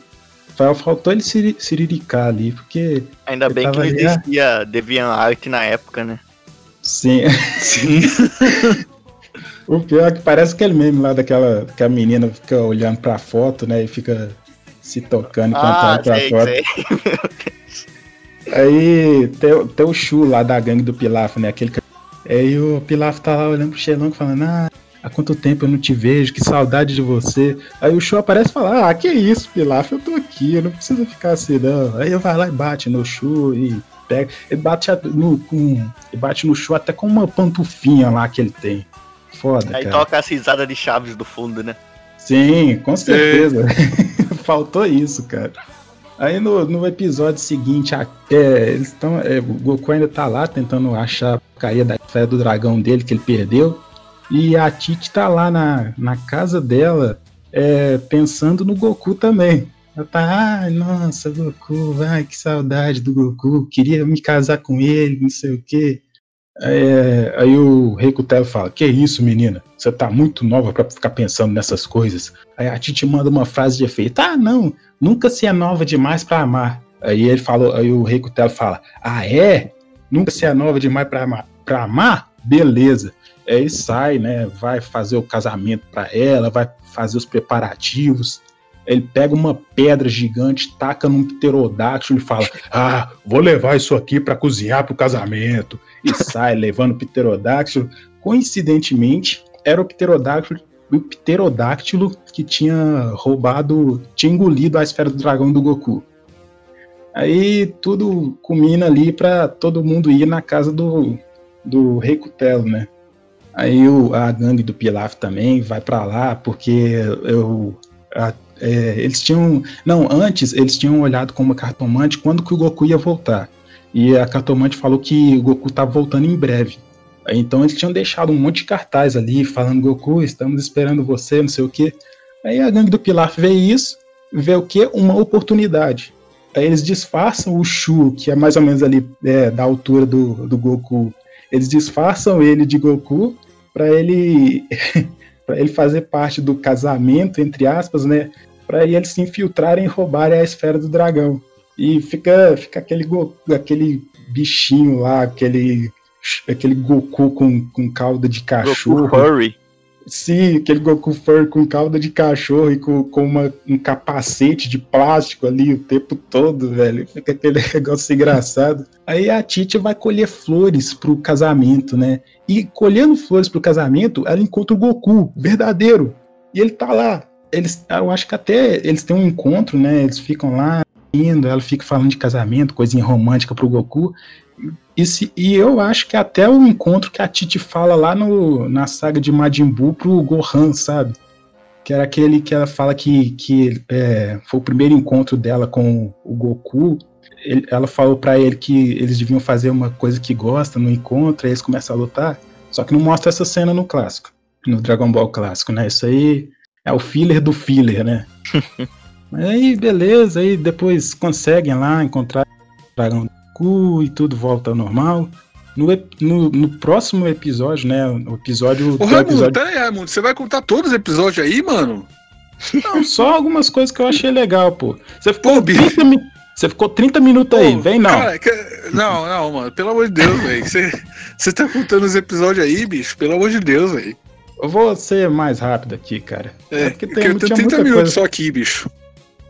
Fal- Faltou ele siri- siriricar ali, porque. Ainda bem que tava não ali, ah. existia DeviantArt na época, né? Sim. sim. o pior é que parece aquele meme lá daquela que a menina fica olhando pra foto, né? E fica se tocando enquanto Ah, olha pra sei, foto. sei. Aí tem, o- tem o Shu lá da gangue do Pilaf, né? Aquele que... Aí o Pilaf tá lá olhando pro Shenlong falando, ah, há quanto tempo eu não te vejo, que saudade de você. Aí o show aparece e fala, ah, que isso, Pilaf, eu tô aqui, eu não preciso ficar assim, não. Aí eu vai lá e bate no show e pega, ele bate no, com, ele bate no show até com uma pantufinha lá que ele tem. Foda, Aí cara. toca a cisada de chaves do fundo, né? Sim, com certeza. Faltou isso, cara. Aí no, no episódio seguinte, a- é, eles estão. o Goku ainda tá lá tentando achar a porcaria da esfera do dragão dele que ele perdeu. E a Titi tá lá na, na casa dela, é, pensando no Goku também. Ela tá, ai, nossa, Goku, ai, que saudade do Goku, queria me casar com ele, não sei o quê. É, aí o Rei Kutelo fala: Que isso, menina? Você tá muito nova pra ficar pensando nessas coisas. Aí a Titi manda uma frase de efeito: Ah, não, nunca se é nova demais pra amar. Aí ele falou, aí o Rei Kutelo fala: Ah, é? Nunca se é nova demais pra amar? Pra amar? Beleza. Aí ele sai, né? Vai fazer o casamento pra ela, vai fazer os preparativos. Ele pega uma pedra gigante, taca num pterodáctilo e fala: Ah, vou levar isso aqui pra cozinhar pro casamento e sai levando o pterodáctilo. Coincidentemente, era o pterodáctilo, o pterodáctilo que tinha roubado, tinha engolido a esfera do dragão do Goku. Aí tudo culmina ali pra todo mundo ir na casa do, do Rei Cutelo, né? Aí o, a gangue do Pilaf também vai pra lá, porque eu, a- é, eles tinham. Não, antes eles tinham olhado como cartomante quando que o Goku ia voltar. E a cartomante falou que o Goku tava voltando em breve. Então eles tinham deixado um monte de cartaz ali, falando, Goku, estamos esperando você, não sei o quê. Aí a gangue do Pilaf vê isso, vê o quê? Uma oportunidade. Aí eles disfarçam o Shu, que é mais ou menos ali é, da altura do, do Goku. Eles disfarçam ele de Goku para ele para ele fazer parte do casamento, entre aspas, né? Para eles se infiltrarem e roubarem a esfera do dragão. E fica, fica aquele, aquele bichinho lá, aquele, aquele Goku com, com cauda de cachorro. Goku Furry. Sim, aquele Goku Fur com cauda de cachorro e com, com uma, um capacete de plástico ali o tempo todo, velho. Fica aquele negócio engraçado. Aí a Titi vai colher flores pro casamento, né? E colhendo flores pro casamento, ela encontra o Goku, verdadeiro. E ele tá lá. Eles, eu acho que até eles têm um encontro, né? Eles ficam lá indo, ela fica falando de casamento, coisinha romântica pro Goku. E, se- e eu acho que até o encontro que a Titi fala lá no, na saga de Majin Buu pro Gohan, sabe? Que era aquele que ela fala que, que é, foi o primeiro encontro dela com o Goku. Ele- ela falou pra ele que eles deviam fazer uma coisa que gosta no encontro, aí eles começam a lutar. Só que não mostra essa cena no clássico, no Dragon Ball clássico, né? Isso aí é o filler do filler, né? Mas aí, beleza, aí depois conseguem lá encontrar o dragão Goku e tudo volta ao normal. No, no, no próximo episódio, né? O episódio. Ô, Raimundo, episódio pera aí, Raimundo, você vai contar todos os episódios aí, mano? não, só algumas coisas que eu achei legal, pô. Você ficou, Pô, bicho. 30, mi- você ficou 30 minutos aí, Pô, vem não. Cara, que- não, não, mano, pelo amor de Deus, velho. Você, você tá contando os episódios aí, bicho, pelo amor de Deus, velho. Eu vou ser mais rápido aqui, cara. É, porque porque tem, eu tenho tinha 30 muita minutos coisa. só aqui, bicho.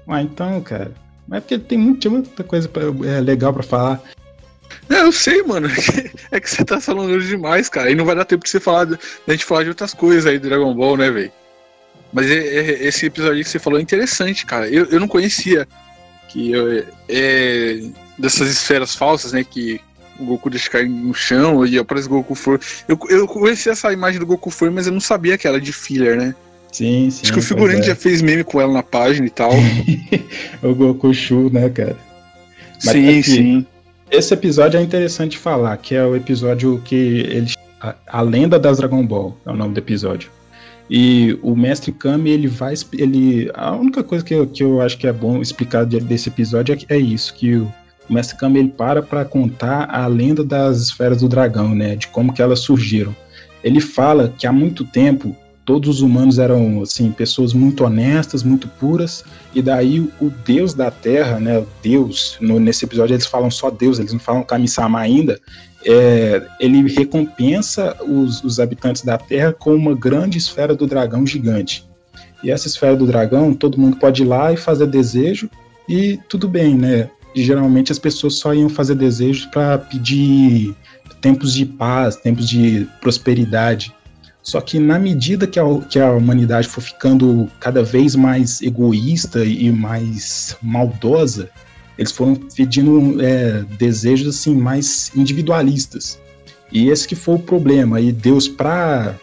Ah, então, cara. Mas é porque tem tinha muita coisa pra- é, legal pra falar. É, eu sei, mano. É que você tá falando demais, cara. E não vai dar tempo de você falar, de, da gente falar de outras coisas aí do Dragon Ball, né, velho? Mas é- é- esse episódio que você falou é interessante, cara. Eu, eu não conhecia que eu- é, dessas esferas falsas, né? Que o Goku deixa cair no chão e aparece o Goku For. Eu, eu essa imagem do Goku For, mas eu não sabia que era de filler, né? Sim, sim. Acho que o figurante é. já fez meme com ela na página e tal. o Goku Shu, né, cara? Mas sim, aqui- sim. Esse episódio é interessante falar, que é o episódio que eles. A, a Lenda das Dragon Ball é o nome do episódio. E o Mestre Kami, ele vai. Ele, a única coisa que eu, que eu acho que é bom explicar de- desse episódio é, é isso: que o, o Mestre Kami ele para para contar a lenda das esferas do dragão, né? De como que elas surgiram. Ele fala que há muito tempo todos os humanos eram assim pessoas muito honestas, muito puras, e daí o Deus da Terra, né? Deus, no- nesse episódio eles falam só Deus, eles não falam Kami-sama ainda. é, ele recompensa os, os habitantes da Terra com uma grande esfera do dragão gigante. E essa esfera do dragão, todo mundo pode ir lá e fazer desejo, e tudo bem, né? E, geralmente as pessoas só iam fazer desejos para pedir tempos de paz, tempos de prosperidade. Só que na medida que a, que a humanidade for ficando cada vez mais egoísta e mais maldosa, eles foram pedindo é, desejos assim mais individualistas. E esse que foi o problema. E Deus, para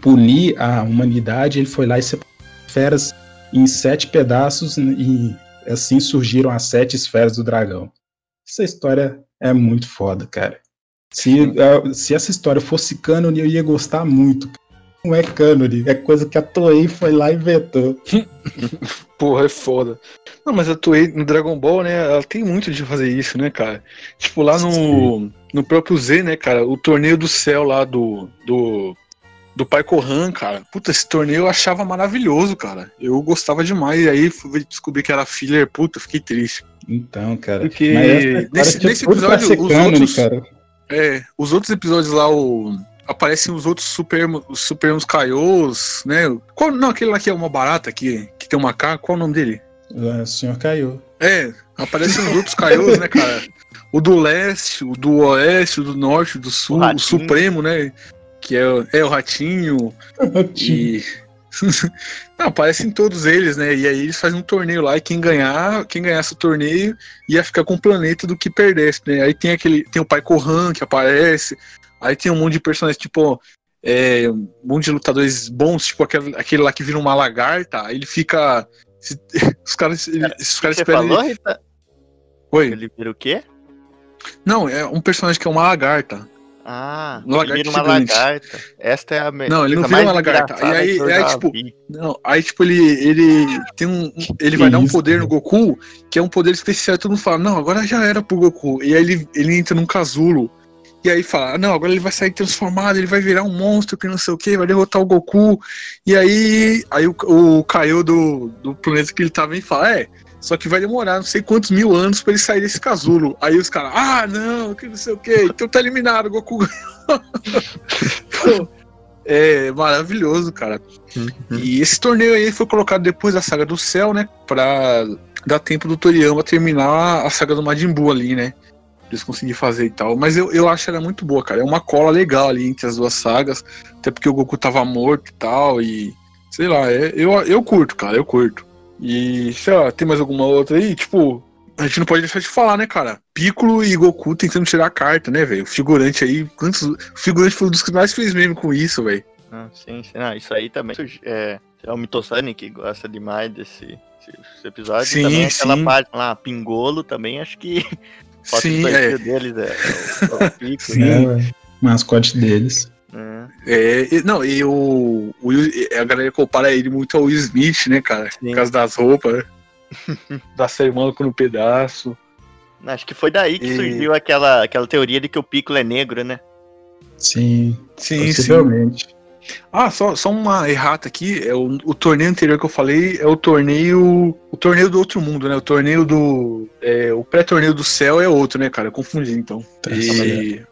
punir a humanidade, ele foi lá e separou feras em sete pedaços e assim surgiram as sete esferas do dragão. Essa história é muito foda, cara. Se, se essa história fosse cânone, eu ia gostar muito. Não é cânone, é coisa que a Toei foi lá e inventou. Porra, é foda. Não, mas a Toei no Dragon Ball, né, ela tem muito de fazer isso, né, cara? Tipo, lá no, no próprio Z, né, cara, o torneio do céu lá do, do, do Pai Kohan, cara. Puta, esse torneio eu achava maravilhoso, cara. Eu gostava demais. E aí fui descobrir que era filler, puta, fiquei triste. Então, cara. Porque nesse, nesse episódio, os cânone, outros. Cara. É, os outros episódios lá, o, aparecem os outros super, os Supremos Kaios, né? Qual, não, aquele lá que é uma barata que, que tem um macaco, qual é o nome dele? É, o Senhor Kaiô. É, aparecem os outros Kaios, né, cara? O do leste, o do oeste, o do norte, o do sul, o, o Supremo, né? Que é, é o Ratinho. e. Não, aparecem todos eles, né? E aí eles fazem um torneio lá e quem ganhar, quem ganhasse o torneio ia ficar com o planeta do que perdesse, né? Aí tem aquele, tem o Pai Kohan que aparece, aí tem um monte de personagens tipo é, um monte de lutadores bons, tipo aquele, aquele lá que vira uma lagarta, aí ele fica os caras, Cara, os caras Você esperam falou, ele... Rita? Oi. Ele vira o quê? Não, é um personagem que é uma lagarta. Ah, Um ele vira uma gigante. lagarta. Esta é a me- Não, ele não vira uma lagarta. E aí- que já tipo, vi. Não, aí tipo ele ele tem um ele vai Que dar um isso, poder cara? no Goku, que é um poder especial, e todo mundo fala: "Não, agora já era pro Goku". E aí ele ele entra num casulo. E aí fala: "Não, agora ele vai sair transformado, ele vai virar um monstro que não sei o que, vai derrotar o Goku". E aí aí o, o Kaiô do, do planeta que ele tava em fala: "É, só que vai demorar não sei quantos mil anos pra ele sair desse casulo". Aí os caras: "Ah, não, que não sei o que, então tá eliminado, o Goku ganhou". Pô, é maravilhoso, cara. E esse torneio aí foi colocado depois da saga do céu, né? Pra dar tempo do Toriyama terminar a saga do Majin Buu ali, né? Pra Eles conseguirem fazer e tal. Mas eu, eu acho ela muito boa, cara. É uma cola legal ali entre as duas sagas. Até porque o Goku tava morto e tal. E. Sei lá, é, eu, eu curto, cara. Eu curto. E, sei lá, tem mais alguma outra aí? Tipo, a gente não pode deixar de falar, né, cara? Piccolo e Goku tentando tirar a carta, né, velho? O figurante aí. Quantos, o figurante foi um dos que mais fez meme com isso, velho. Ah, sim, sim. Ah, isso aí também. É, é o Mitosani que gosta demais desse, desse episódio. Sim, também aquela sim. parte lá, Pingolo, também acho que Sim, é. deles é, é o, é o Pico, Sim. né? É, mascote deles. É, É, e- não, e o, o a galera compara ele muito ao Will Smith, né, cara? Sim. Por causa das roupas, né? da Maluco no Pedaço. Acho que foi daí que E- surgiu aquela, aquela teoria de que o Piccolo é negro, né? Sim, Sim, sim. possivelmente. Ah, só, só uma errata aqui. É o, o torneio anterior que eu falei é o torneio. O torneio do outro mundo, né? O torneio do. é, o pré-torneio do céu é outro, né, cara? Eu confundi então. Tá E-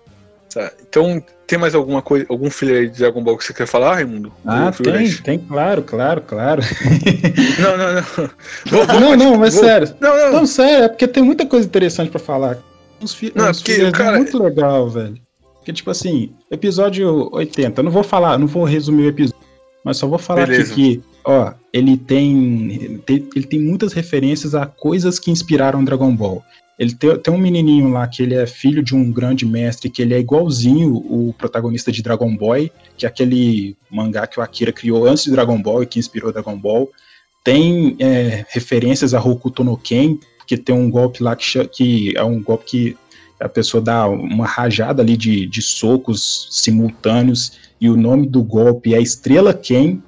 tá, Então, tem mais alguma coisa, algum filler de Dragon Ball que você quer falar, Raimundo? Ah, tem, tem, claro, claro, claro. Não, não, não. Vou- vou- não, não, mas vou- sério. Não, não. Não, sério, é porque tem muita coisa interessante pra falar. Uns, fi Não, é uns porque, cara, muito legal, velho. Porque, tipo assim, episódio 80, eu não vou falar, não vou resumir o episódio, mas só vou falar Beleza. aqui que, ó, ele tem, tem- ele tem muitas referências a coisas que inspiraram Dragon Ball. Ele tem, tem um menininho lá que ele é filho de um grande mestre, que ele é igualzinho o protagonista de Dragon Boy, que é aquele mangá que o Akira criou antes de Dragon Ball e que inspirou Dragon Ball. Tem é, referências a Hokuto no que tem um golpe lá que, que é um golpe que a pessoa dá uma rajada ali de, de socos simultâneos, e o nome do golpe é Estrela Ken,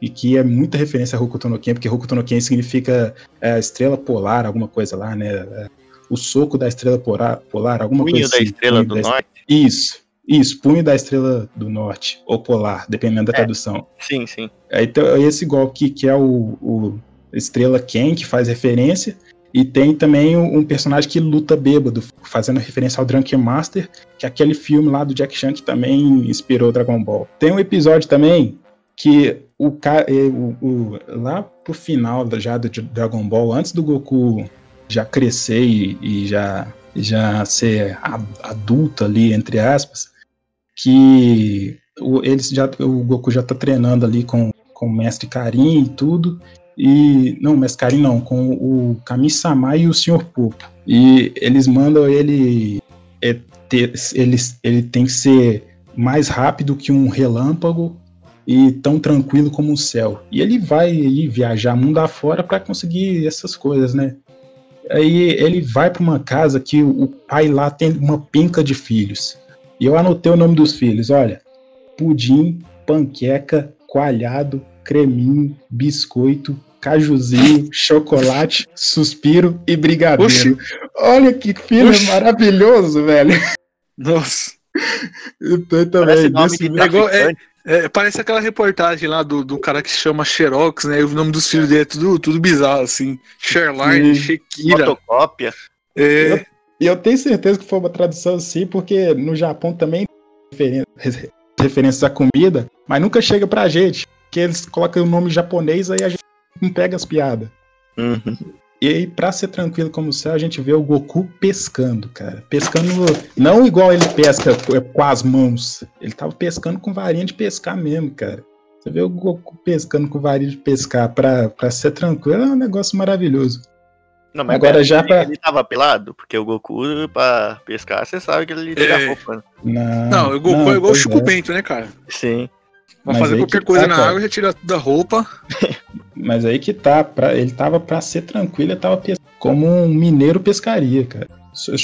e que é muita referência a Hokuto no porque Hokuto no significa é, estrela polar, alguma coisa lá, né? O soco da estrela polar, polar alguma Punho coisa da assim. Estrela Punho do da Norte. Isso, isso, punho da estrela do norte, ou polar, dependendo da É. tradução. Sim, sim. Tem esse golpe que, que é o, o Estrela Ken, que faz referência, e tem também um personagem que luta bêbado, fazendo referência ao Drunken Master, que é aquele filme lá do Jack Chan que também inspirou Dragon Ball. Tem um episódio também que o, eh, o, o lá pro final da- já do Dragon Ball, antes do Goku já crescer e, e já, já ser adulto ali, entre aspas, que o, eles já, o Goku já tá treinando ali com, com o Mestre Karin e tudo. E. Não, Mestre Karin não, com o Kami-sama e o Sr. Popo. E eles mandam ele. É, ter, ele, ele tem que ser mais rápido que um relâmpago e tão tranquilo como o céu. E ele vai aí viajar mundo afora para conseguir essas coisas, né? Aí ele vai para uma casa que o pai lá tem uma penca de filhos. E eu anotei o nome dos filhos, olha: pudim, panqueca, coalhado, creminho, biscoito, cajuzinho, chocolate, suspiro e brigadeiro. Oxi. Olha que filho Oxi. maravilhoso, velho. Nossa. Parece também. nome desse- de É igual- traficante. É, parece aquela reportagem lá do, do cara que se chama Xerox, né? E o nome dos filhos dele é tudo, tudo bizarro, assim. Sherline. Shekira. Fotocópia. É, E eu tenho certeza que foi uma tradução assim, porque no Japão também tem referências à comida, mas nunca chega pra gente. Porque eles colocam o nome japonês, aí a gente não pega as piadas. Uhum. E aí, pra ser tranquilo como o céu, a gente vê o Goku pescando, cara. Pescando, não igual ele pesca com as mãos. Ele tava pescando com varinha de pescar mesmo, cara. Você vê o Goku pescando com varinha de pescar pra, pra ser tranquilo, é um negócio maravilhoso. Não, mas Agora pera, já ele- pra- Ele tava pelado? Porque o Goku, pra pescar, você sabe que ele tira É. a roupa. né? Não, não, o Goku não, é igual o Chico é. Bento, né, cara? Sim. Vai Mas fazer qualquer que coisa tá, na cara. água, já tira tudo da roupa. Mas aí que tá, pra, ele tava pra ser tranquilo, ele tava como um mineiro pescaria, cara.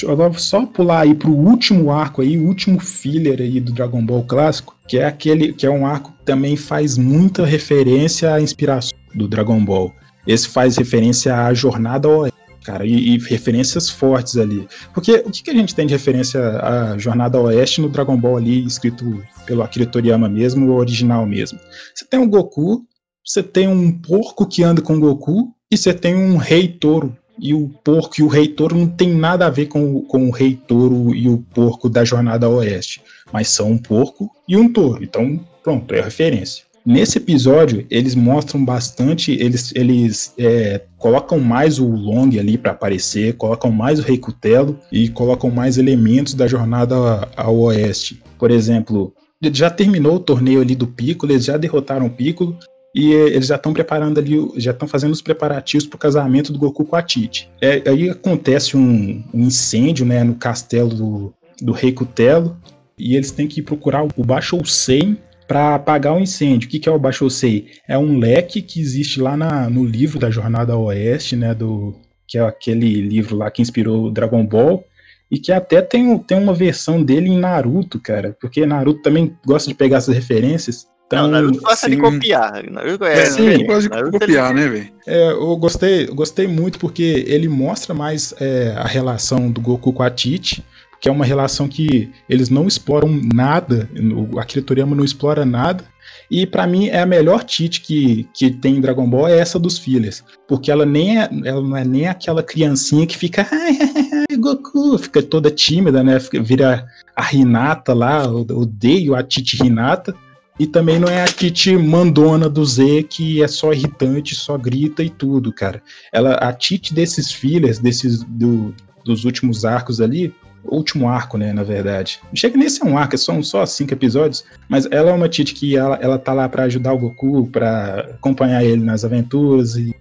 Agora só pular aí pro último arco aí, último filler aí do Dragon Ball clássico, que é aquele que é um arco que também faz muita referência à inspiração do Dragon Ball. Esse faz referência à jornada oeste, cara, e, e referências fortes ali. Porque o que, que a gente tem de referência à jornada oeste no Dragon Ball ali, escrito pelo Akira Toriyama mesmo, o original mesmo? Você tem o Goku, você tem um porco que anda com Goku e você tem um rei touro. E o porco e o rei touro não tem nada a ver com, com o rei touro e o porco da Jornada Oeste. Mas são um porco e um touro. Então, pronto, é a referência. Nesse episódio, eles mostram bastante, eles, eles é, colocam mais o Long ali para aparecer, colocam mais o Rei Cutelo e colocam mais elementos da jornada ao oeste. Por exemplo, já terminou o torneio ali do Piccolo, eles já derrotaram o Piccolo, e eh, eles já estão preparando ali, já estão fazendo os preparativos para o casamento do Goku com a Tite. É, aí acontece um, um incêndio né, no castelo do, do Rei Cutelo e eles têm que procurar o Bashousen para apagar o incêndio. O que, que é o Bashousen? É um leque que existe lá na- no livro da Jornada Oeste, né, do, que é aquele livro lá que inspirou o Dragon Ball. E que até tem, tem uma versão dele em Naruto, cara. Porque Naruto também gosta de pegar essas referências. Então, não, Naruto gosta de copiar. Naruto é, É, sim, diferente. gosto de Naruto, copiar, ele- né, velho? É, eu gostei, eu gostei muito porque ele mostra mais é, a relação do Goku com a Tite, que é uma relação que eles não exploram nada, o Akira Toriyama não explora nada. E pra mim é a melhor Tite que, que tem em Dragon Ball é essa dos fillers, porque ela nem é, ela não é nem aquela criancinha que fica ai, ai, ai, Goku, fica toda tímida, né? Fica- vira a Hinata lá, eu odeio a Tite Hinata. E também não é a Titi mandona do Z que é só irritante, só grita e tudo, cara. Ela, a Titi desses fillers, desses do- dos últimos arcos ali, último arco, né, na verdade. Não chega nem a ser um arco, são só cinco episódios, mas ela é uma Titi que ela, ela tá lá pra ajudar o Goku, pra acompanhar ele nas aventuras e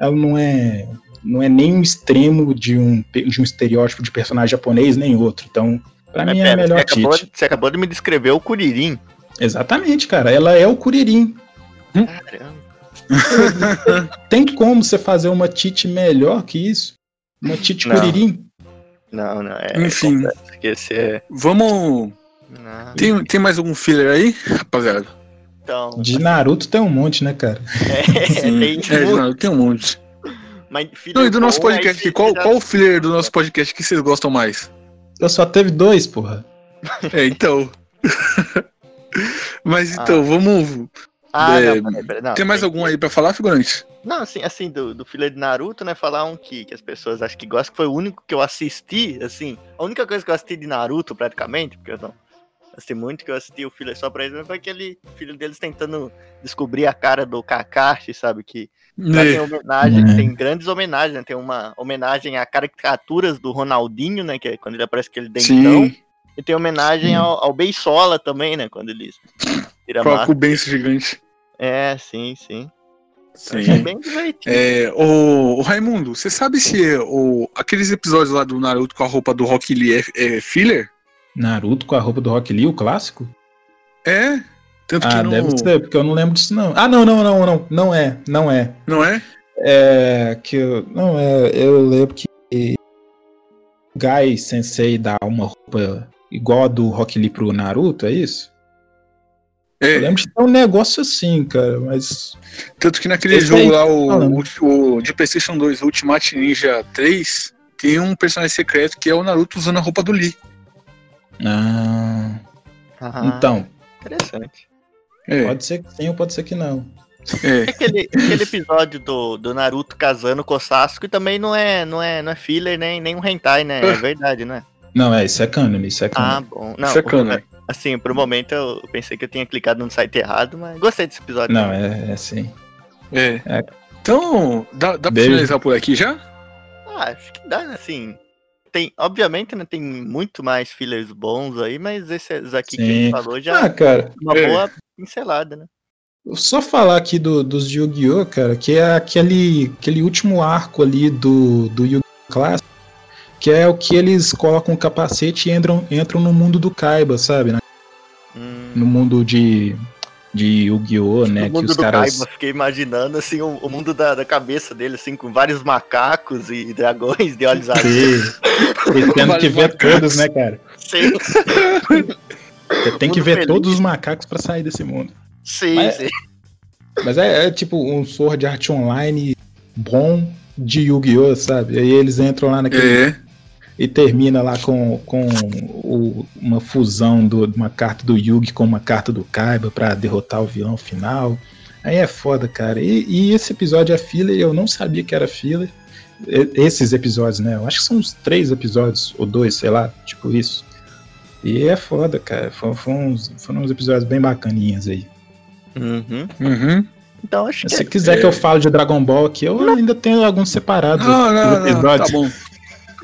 ela não é não é nem um extremo de um, de um estereótipo de personagem japonês, nem outro. Então, pra Mas mim é a melhor você, acabou, Titi. você acabou de me descrever o Kuririn. Exatamente, cara. Ela é o Kuririn. Caramba. Tem como você fazer uma Tite melhor que isso? Uma Tite Não. Kuririn? Não, não, é. Enfim. é. Vamos. Não, Tem, tem mais algum filler aí, rapaziada? então. De Naruto tem um monte, né, cara? É, tem É, não, tem um monte. mas Não, e do nosso podcast aqui, qual, qual o filler do nosso podcast que vocês gostam mais? Eu só teve dois, porra. É, então. Mas então, Ah. vamos. Ah, É, não, peraí, peraí, não, Tem mais tem- algum aí pra falar, figurante? Não, assim, assim, do, do filler de Naruto, né? Falar um que, que as pessoas acham que gostam, que foi o único que eu assisti, assim. A única coisa que eu assisti de Naruto, praticamente, porque eu não assisti muito, que eu assisti o filler só pra eles, foi aquele filho deles tentando descobrir a cara do Kakashi, sabe? Que lá tem É. homenagem, É. tem grandes homenagens, né? Tem uma homenagem a caricaturas do Ronaldinho, né? Que é quando ele aparece aquele dentão. Sim. E tem homenagem ao, ao Beisola também, né? Quando eles tiram a Coloca o benço gigante. É, sim, sim. Sim. Achei bem divertido. É, o, o Raimundo, você sabe se o, aqueles episódios lá do Naruto com a roupa do Rock Lee é, é filler? Naruto com a roupa do Rock Lee, o clássico? É? Tanto que Ah, não, deve ser, porque eu não lembro disso, não. Ah, não, não, não, não. Não é, não é. não é? É que eu, não é, eu lembro que o Gai Sensei dá uma roupa igual a do Rock Lee pro Naruto, é isso? Eu É, lembro de ter um negócio assim, cara, mas tanto que naquele Esse jogo aí, lá, o, falando. o- o de Playstation 2, Ultimate Ninja 3, tem um personagem secreto que é o Naruto usando a roupa do Lee. ah, Ah, então, Interessante. É, pode ser que sim ou pode ser que não. é. Aquele, aquele episódio do, do Naruto casando com o Sasuke também não é, não é, não é filler nem, nem um hentai, né? É verdade, né? Não, é, isso é cânone, isso é Ah, cânone. bom. Não, Isso é cânone. Assim, por um momento eu pensei que eu tinha clicado no site errado, mas gostei desse episódio. não, é, é sim. É. É. Então, dá, dá pra finalizar por aqui já? Ah, acho que dá, né? Assim. Tem, obviamente, né? Tem muito mais fillers bons aí, mas esses aqui que a gente Sim. falou já Ah, é cara, uma é. boa pincelada, né? só falar aqui do, dos Yu-Gi-Oh, cara, que é aquele, aquele último arco ali do, do Yu-Gi-Oh! clássico, que é o que eles colocam o capacete e entram, entram no mundo do Kaiba, sabe? né? Hum, No mundo de, de Yu-Gi-Oh, né? no Que mundo os do caras. Kaiba, fiquei imaginando assim, o, o mundo da, da cabeça dele, assim, com vários macacos e dragões de olhos azuis. Tendo que ver macacos. todos, né, cara? Sim, Você tem que ver feliz. todos os macacos pra sair desse mundo. sim, Mas- sim. Mas é, é tipo um Sword Art Online bom de Yu-Gi-Oh, sabe? Aí eles entram lá naquele. É. E termina lá com, com o- uma fusão do- de uma carta do Yugi com uma carta do Kaiba pra derrotar o vilão final. Aí é foda, cara. E, e esse episódio é filler, eu não sabia que era filler. E- Esses episódios, né? Eu acho que são uns três episódios, ou dois, sei lá, tipo isso. E é foda, cara. Foram, foram, uns, foram uns episódios bem bacaninhas aí. Uhum. Uhum. Então acho que Se quiser que eu fale de Dragon Ball aqui, eu ainda tenho alguns separados Não, não, não, tá bom.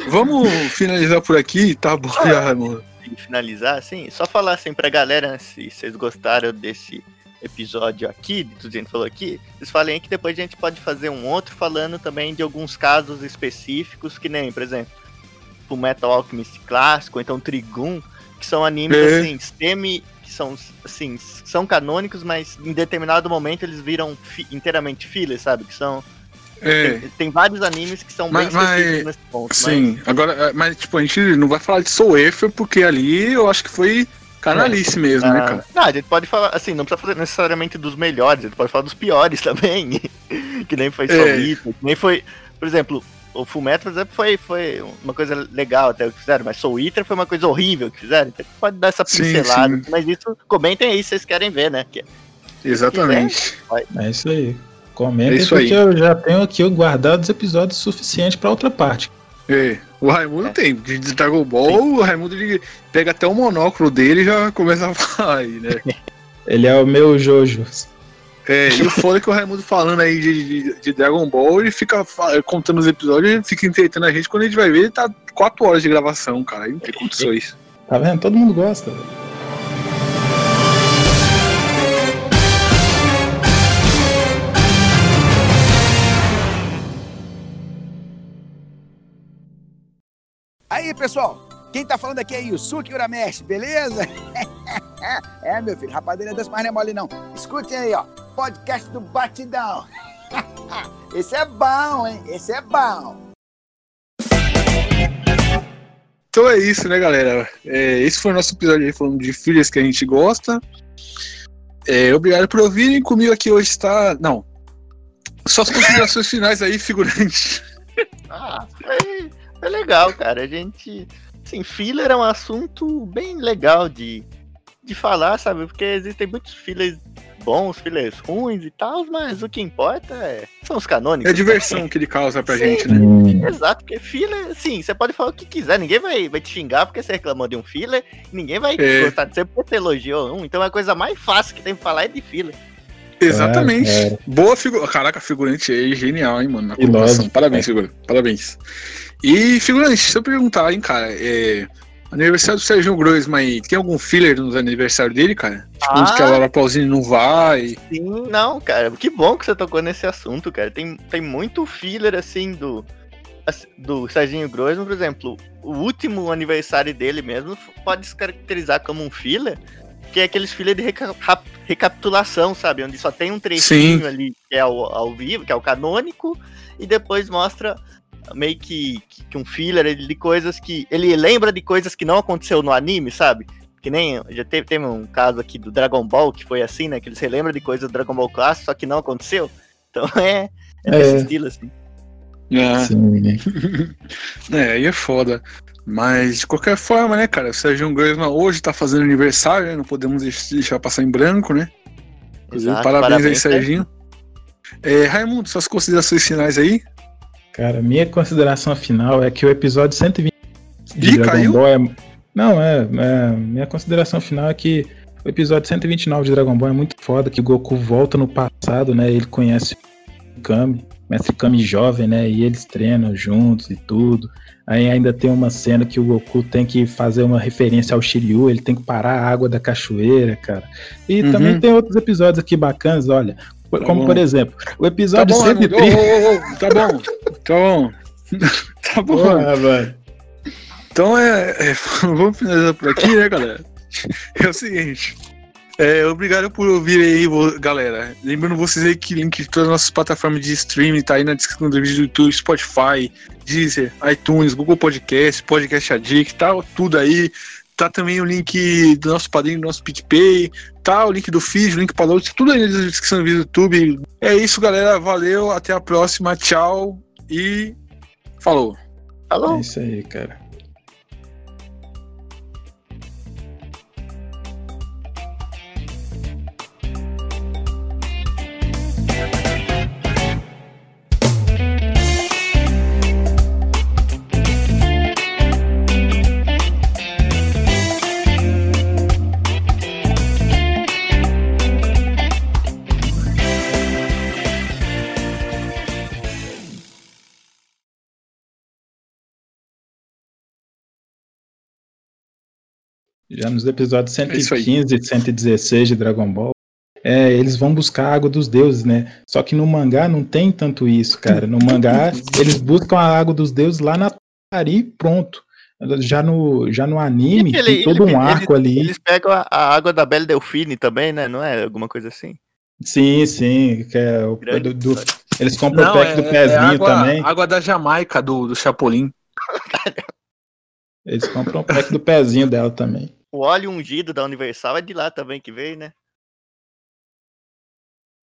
Vamos finalizar por aqui, tá bom já, Raimundo. finalizar, assim, só falar assim pra galera, né, se vocês gostaram desse episódio aqui, de tudo que a gente falou aqui, vocês falem aí que depois a gente pode fazer um outro falando também de alguns casos específicos, que nem, por exemplo, o Metal Alchemist clássico, ou então Trigun, que são animes, É. assim, semi, que são, assim, são canônicos, mas em determinado momento eles viram fi- inteiramente filler, sabe? Que são, É, tem, tem vários animes que são Mas- bem específicos mas- nesse ponto, mas- sim. Agora, é, mas tipo, a gente não vai falar de Soul Eiffel, porque ali eu acho que foi canalice mesmo, né, Ah, cara? Não, a gente pode falar, assim, não precisa falar necessariamente dos melhores, a gente pode falar dos piores também. que nem foi É. Solita, que nem foi. Por exemplo, o Fullmetal, por exemplo, foi, foi uma coisa legal até o que fizeram, mas Soul Eater foi uma coisa horrível que fizeram. Então pode dar essa Sim, pincelada. sim. Mas isso, comentem aí se vocês querem ver, né? Que- Exatamente. É isso aí. Comentem, É isso porque aí. eu já tenho aqui guardados episódios suficientes pra outra parte. É. O Raimundo É. tem. De Dragon Ball, o Raimundo ele pega até o monóculo dele e já começa a falar aí, né? Ele é o meu Jojo. É, e o foda é que o Raimundo falando aí de, de, de Dragon Ball, ele fica fa- contando os episódios e fica entretendo a gente. Quando a gente vai ver, ele tá 4 horas de gravação, cara. Aí não tem condições. Tá vendo? Todo mundo gosta. velho. Aí, pessoal, quem tá falando aqui é Yusuke Urameshi, beleza? é, meu filho, rapadeira doce, mas não é mole não. Escutem aí, ó, podcast do Batidão. Esse é bom, hein? Esse é bom. Então é isso, né, galera? É, esse foi o nosso episódio aí falando de filhas que a gente gosta. É, obrigado por ouvirem. Comigo aqui hoje está. Não. Só as considerações finais aí, figurante. Ah, foi legal, cara. A gente. Assim, filler é um assunto bem legal de, de falar, sabe? Porque existem muitos fillers bons, fillers ruins e tal, mas o que importa é, são os canônicos. É a diversão que ele causa pra Sim. gente, né? Exato, porque filler, sim, você pode falar o que quiser, ninguém vai, vai te xingar porque você reclamou de um filler, ninguém vai É. gostar de você porque você elogiou um, então a coisa mais fácil que tem pra falar é de filler. Exatamente. É, é. Boa figura. Caraca, figurante aí, genial, hein, mano? Na. Parabéns, figurante. Parabéns. E, figurante, se eu perguntar, hein, cara, é, Aniversário do Sérgio Groisman aí. Tem algum filler nos aniversários dele, cara? Tipo, Ah. uns que a Laura Pausini não vai. Sim, não, cara. Que bom que você tocou nesse assunto, cara. Tem, tem muito filler, assim, do, do Serginho Groisman, por exemplo. O último aniversário dele mesmo pode se caracterizar como um filler, que é aqueles filler de reca- recapitulação, sabe? Onde só tem um trechinho Sim. ali que é ao, ao vivo, que é o canônico, e depois mostra meio que, que, que um filler de coisas que. Ele lembra de coisas que não aconteceu no anime, sabe? Que nem. Já teve, teve um caso aqui do Dragon Ball que foi assim, né? Que eles relembram de coisas do Dragon Ball clássico, só que não aconteceu. Então é, é nesse É. estilo, assim. É, Sim. é, aí é foda. Mas de qualquer forma, né, cara? O Sérgio Groisman hoje tá fazendo aniversário, né? Não podemos deix- deixar passar em branco, né? Exato, parabéns, aí, parabéns, Serginho. É, Raimundo, suas considerações finais aí? Cara, minha consideração final é que o episódio 120 de Ih, Dragon caiu? Ball é. Não, é, é. Minha consideração final é que o episódio 129 de Dragon Ball é muito foda, que o Goku volta no passado, né? Ele conhece o Kami, mestre Kami jovem, né? E eles treinam juntos e tudo. Aí ainda tem uma cena que o Goku tem que fazer uma referência ao Shiryu, ele tem que parar a água da cachoeira, cara. E Uhum. também tem outros episódios aqui bacanas, olha. Como bom. por exemplo, o Tá episódio bom, Raimundo. 130. Ô, ô, ô, tá bom. Tá bom. tá bom. Porra, velho. Então é, é, Vamos finalizar por aqui, né, galera? É o seguinte. é, obrigado por ouvir aí, galera. Lembrando vocês aí que o link de todas as nossas plataformas de streaming tá aí na descrição do vídeo do YouTube, Spotify, Deezer, iTunes, Google Podcast, Podcast Addict, tá tudo aí. Tá também o link do nosso padrinho, do nosso PicPay, tá o link do feed, o link para download, tudo aí na descrição do vídeo do YouTube. É isso, galera. Valeu, até a próxima. Tchau e falou. Falou. É isso aí, cara. Já nos episódios isso aí. 115 e 116 de Dragon Ball, é, eles vão buscar a água dos deuses, né? Só que no mangá não tem tanto isso, cara. No mangá, eles buscam a água dos deuses lá na Tari e pronto. Já no, já no anime, E aquele- tem todo ele- um arco ali. Eles pegam a, a água da Belle Delfine também, né? Não é alguma coisa assim? Sim, sim. Que é o, do- do- eles compram o pack do é pezinho água, também. água da Jamaica, do, do Chapolin. Eles compram o pack do pezinho dela também. O óleo ungido da Universal é de lá também que veio, né?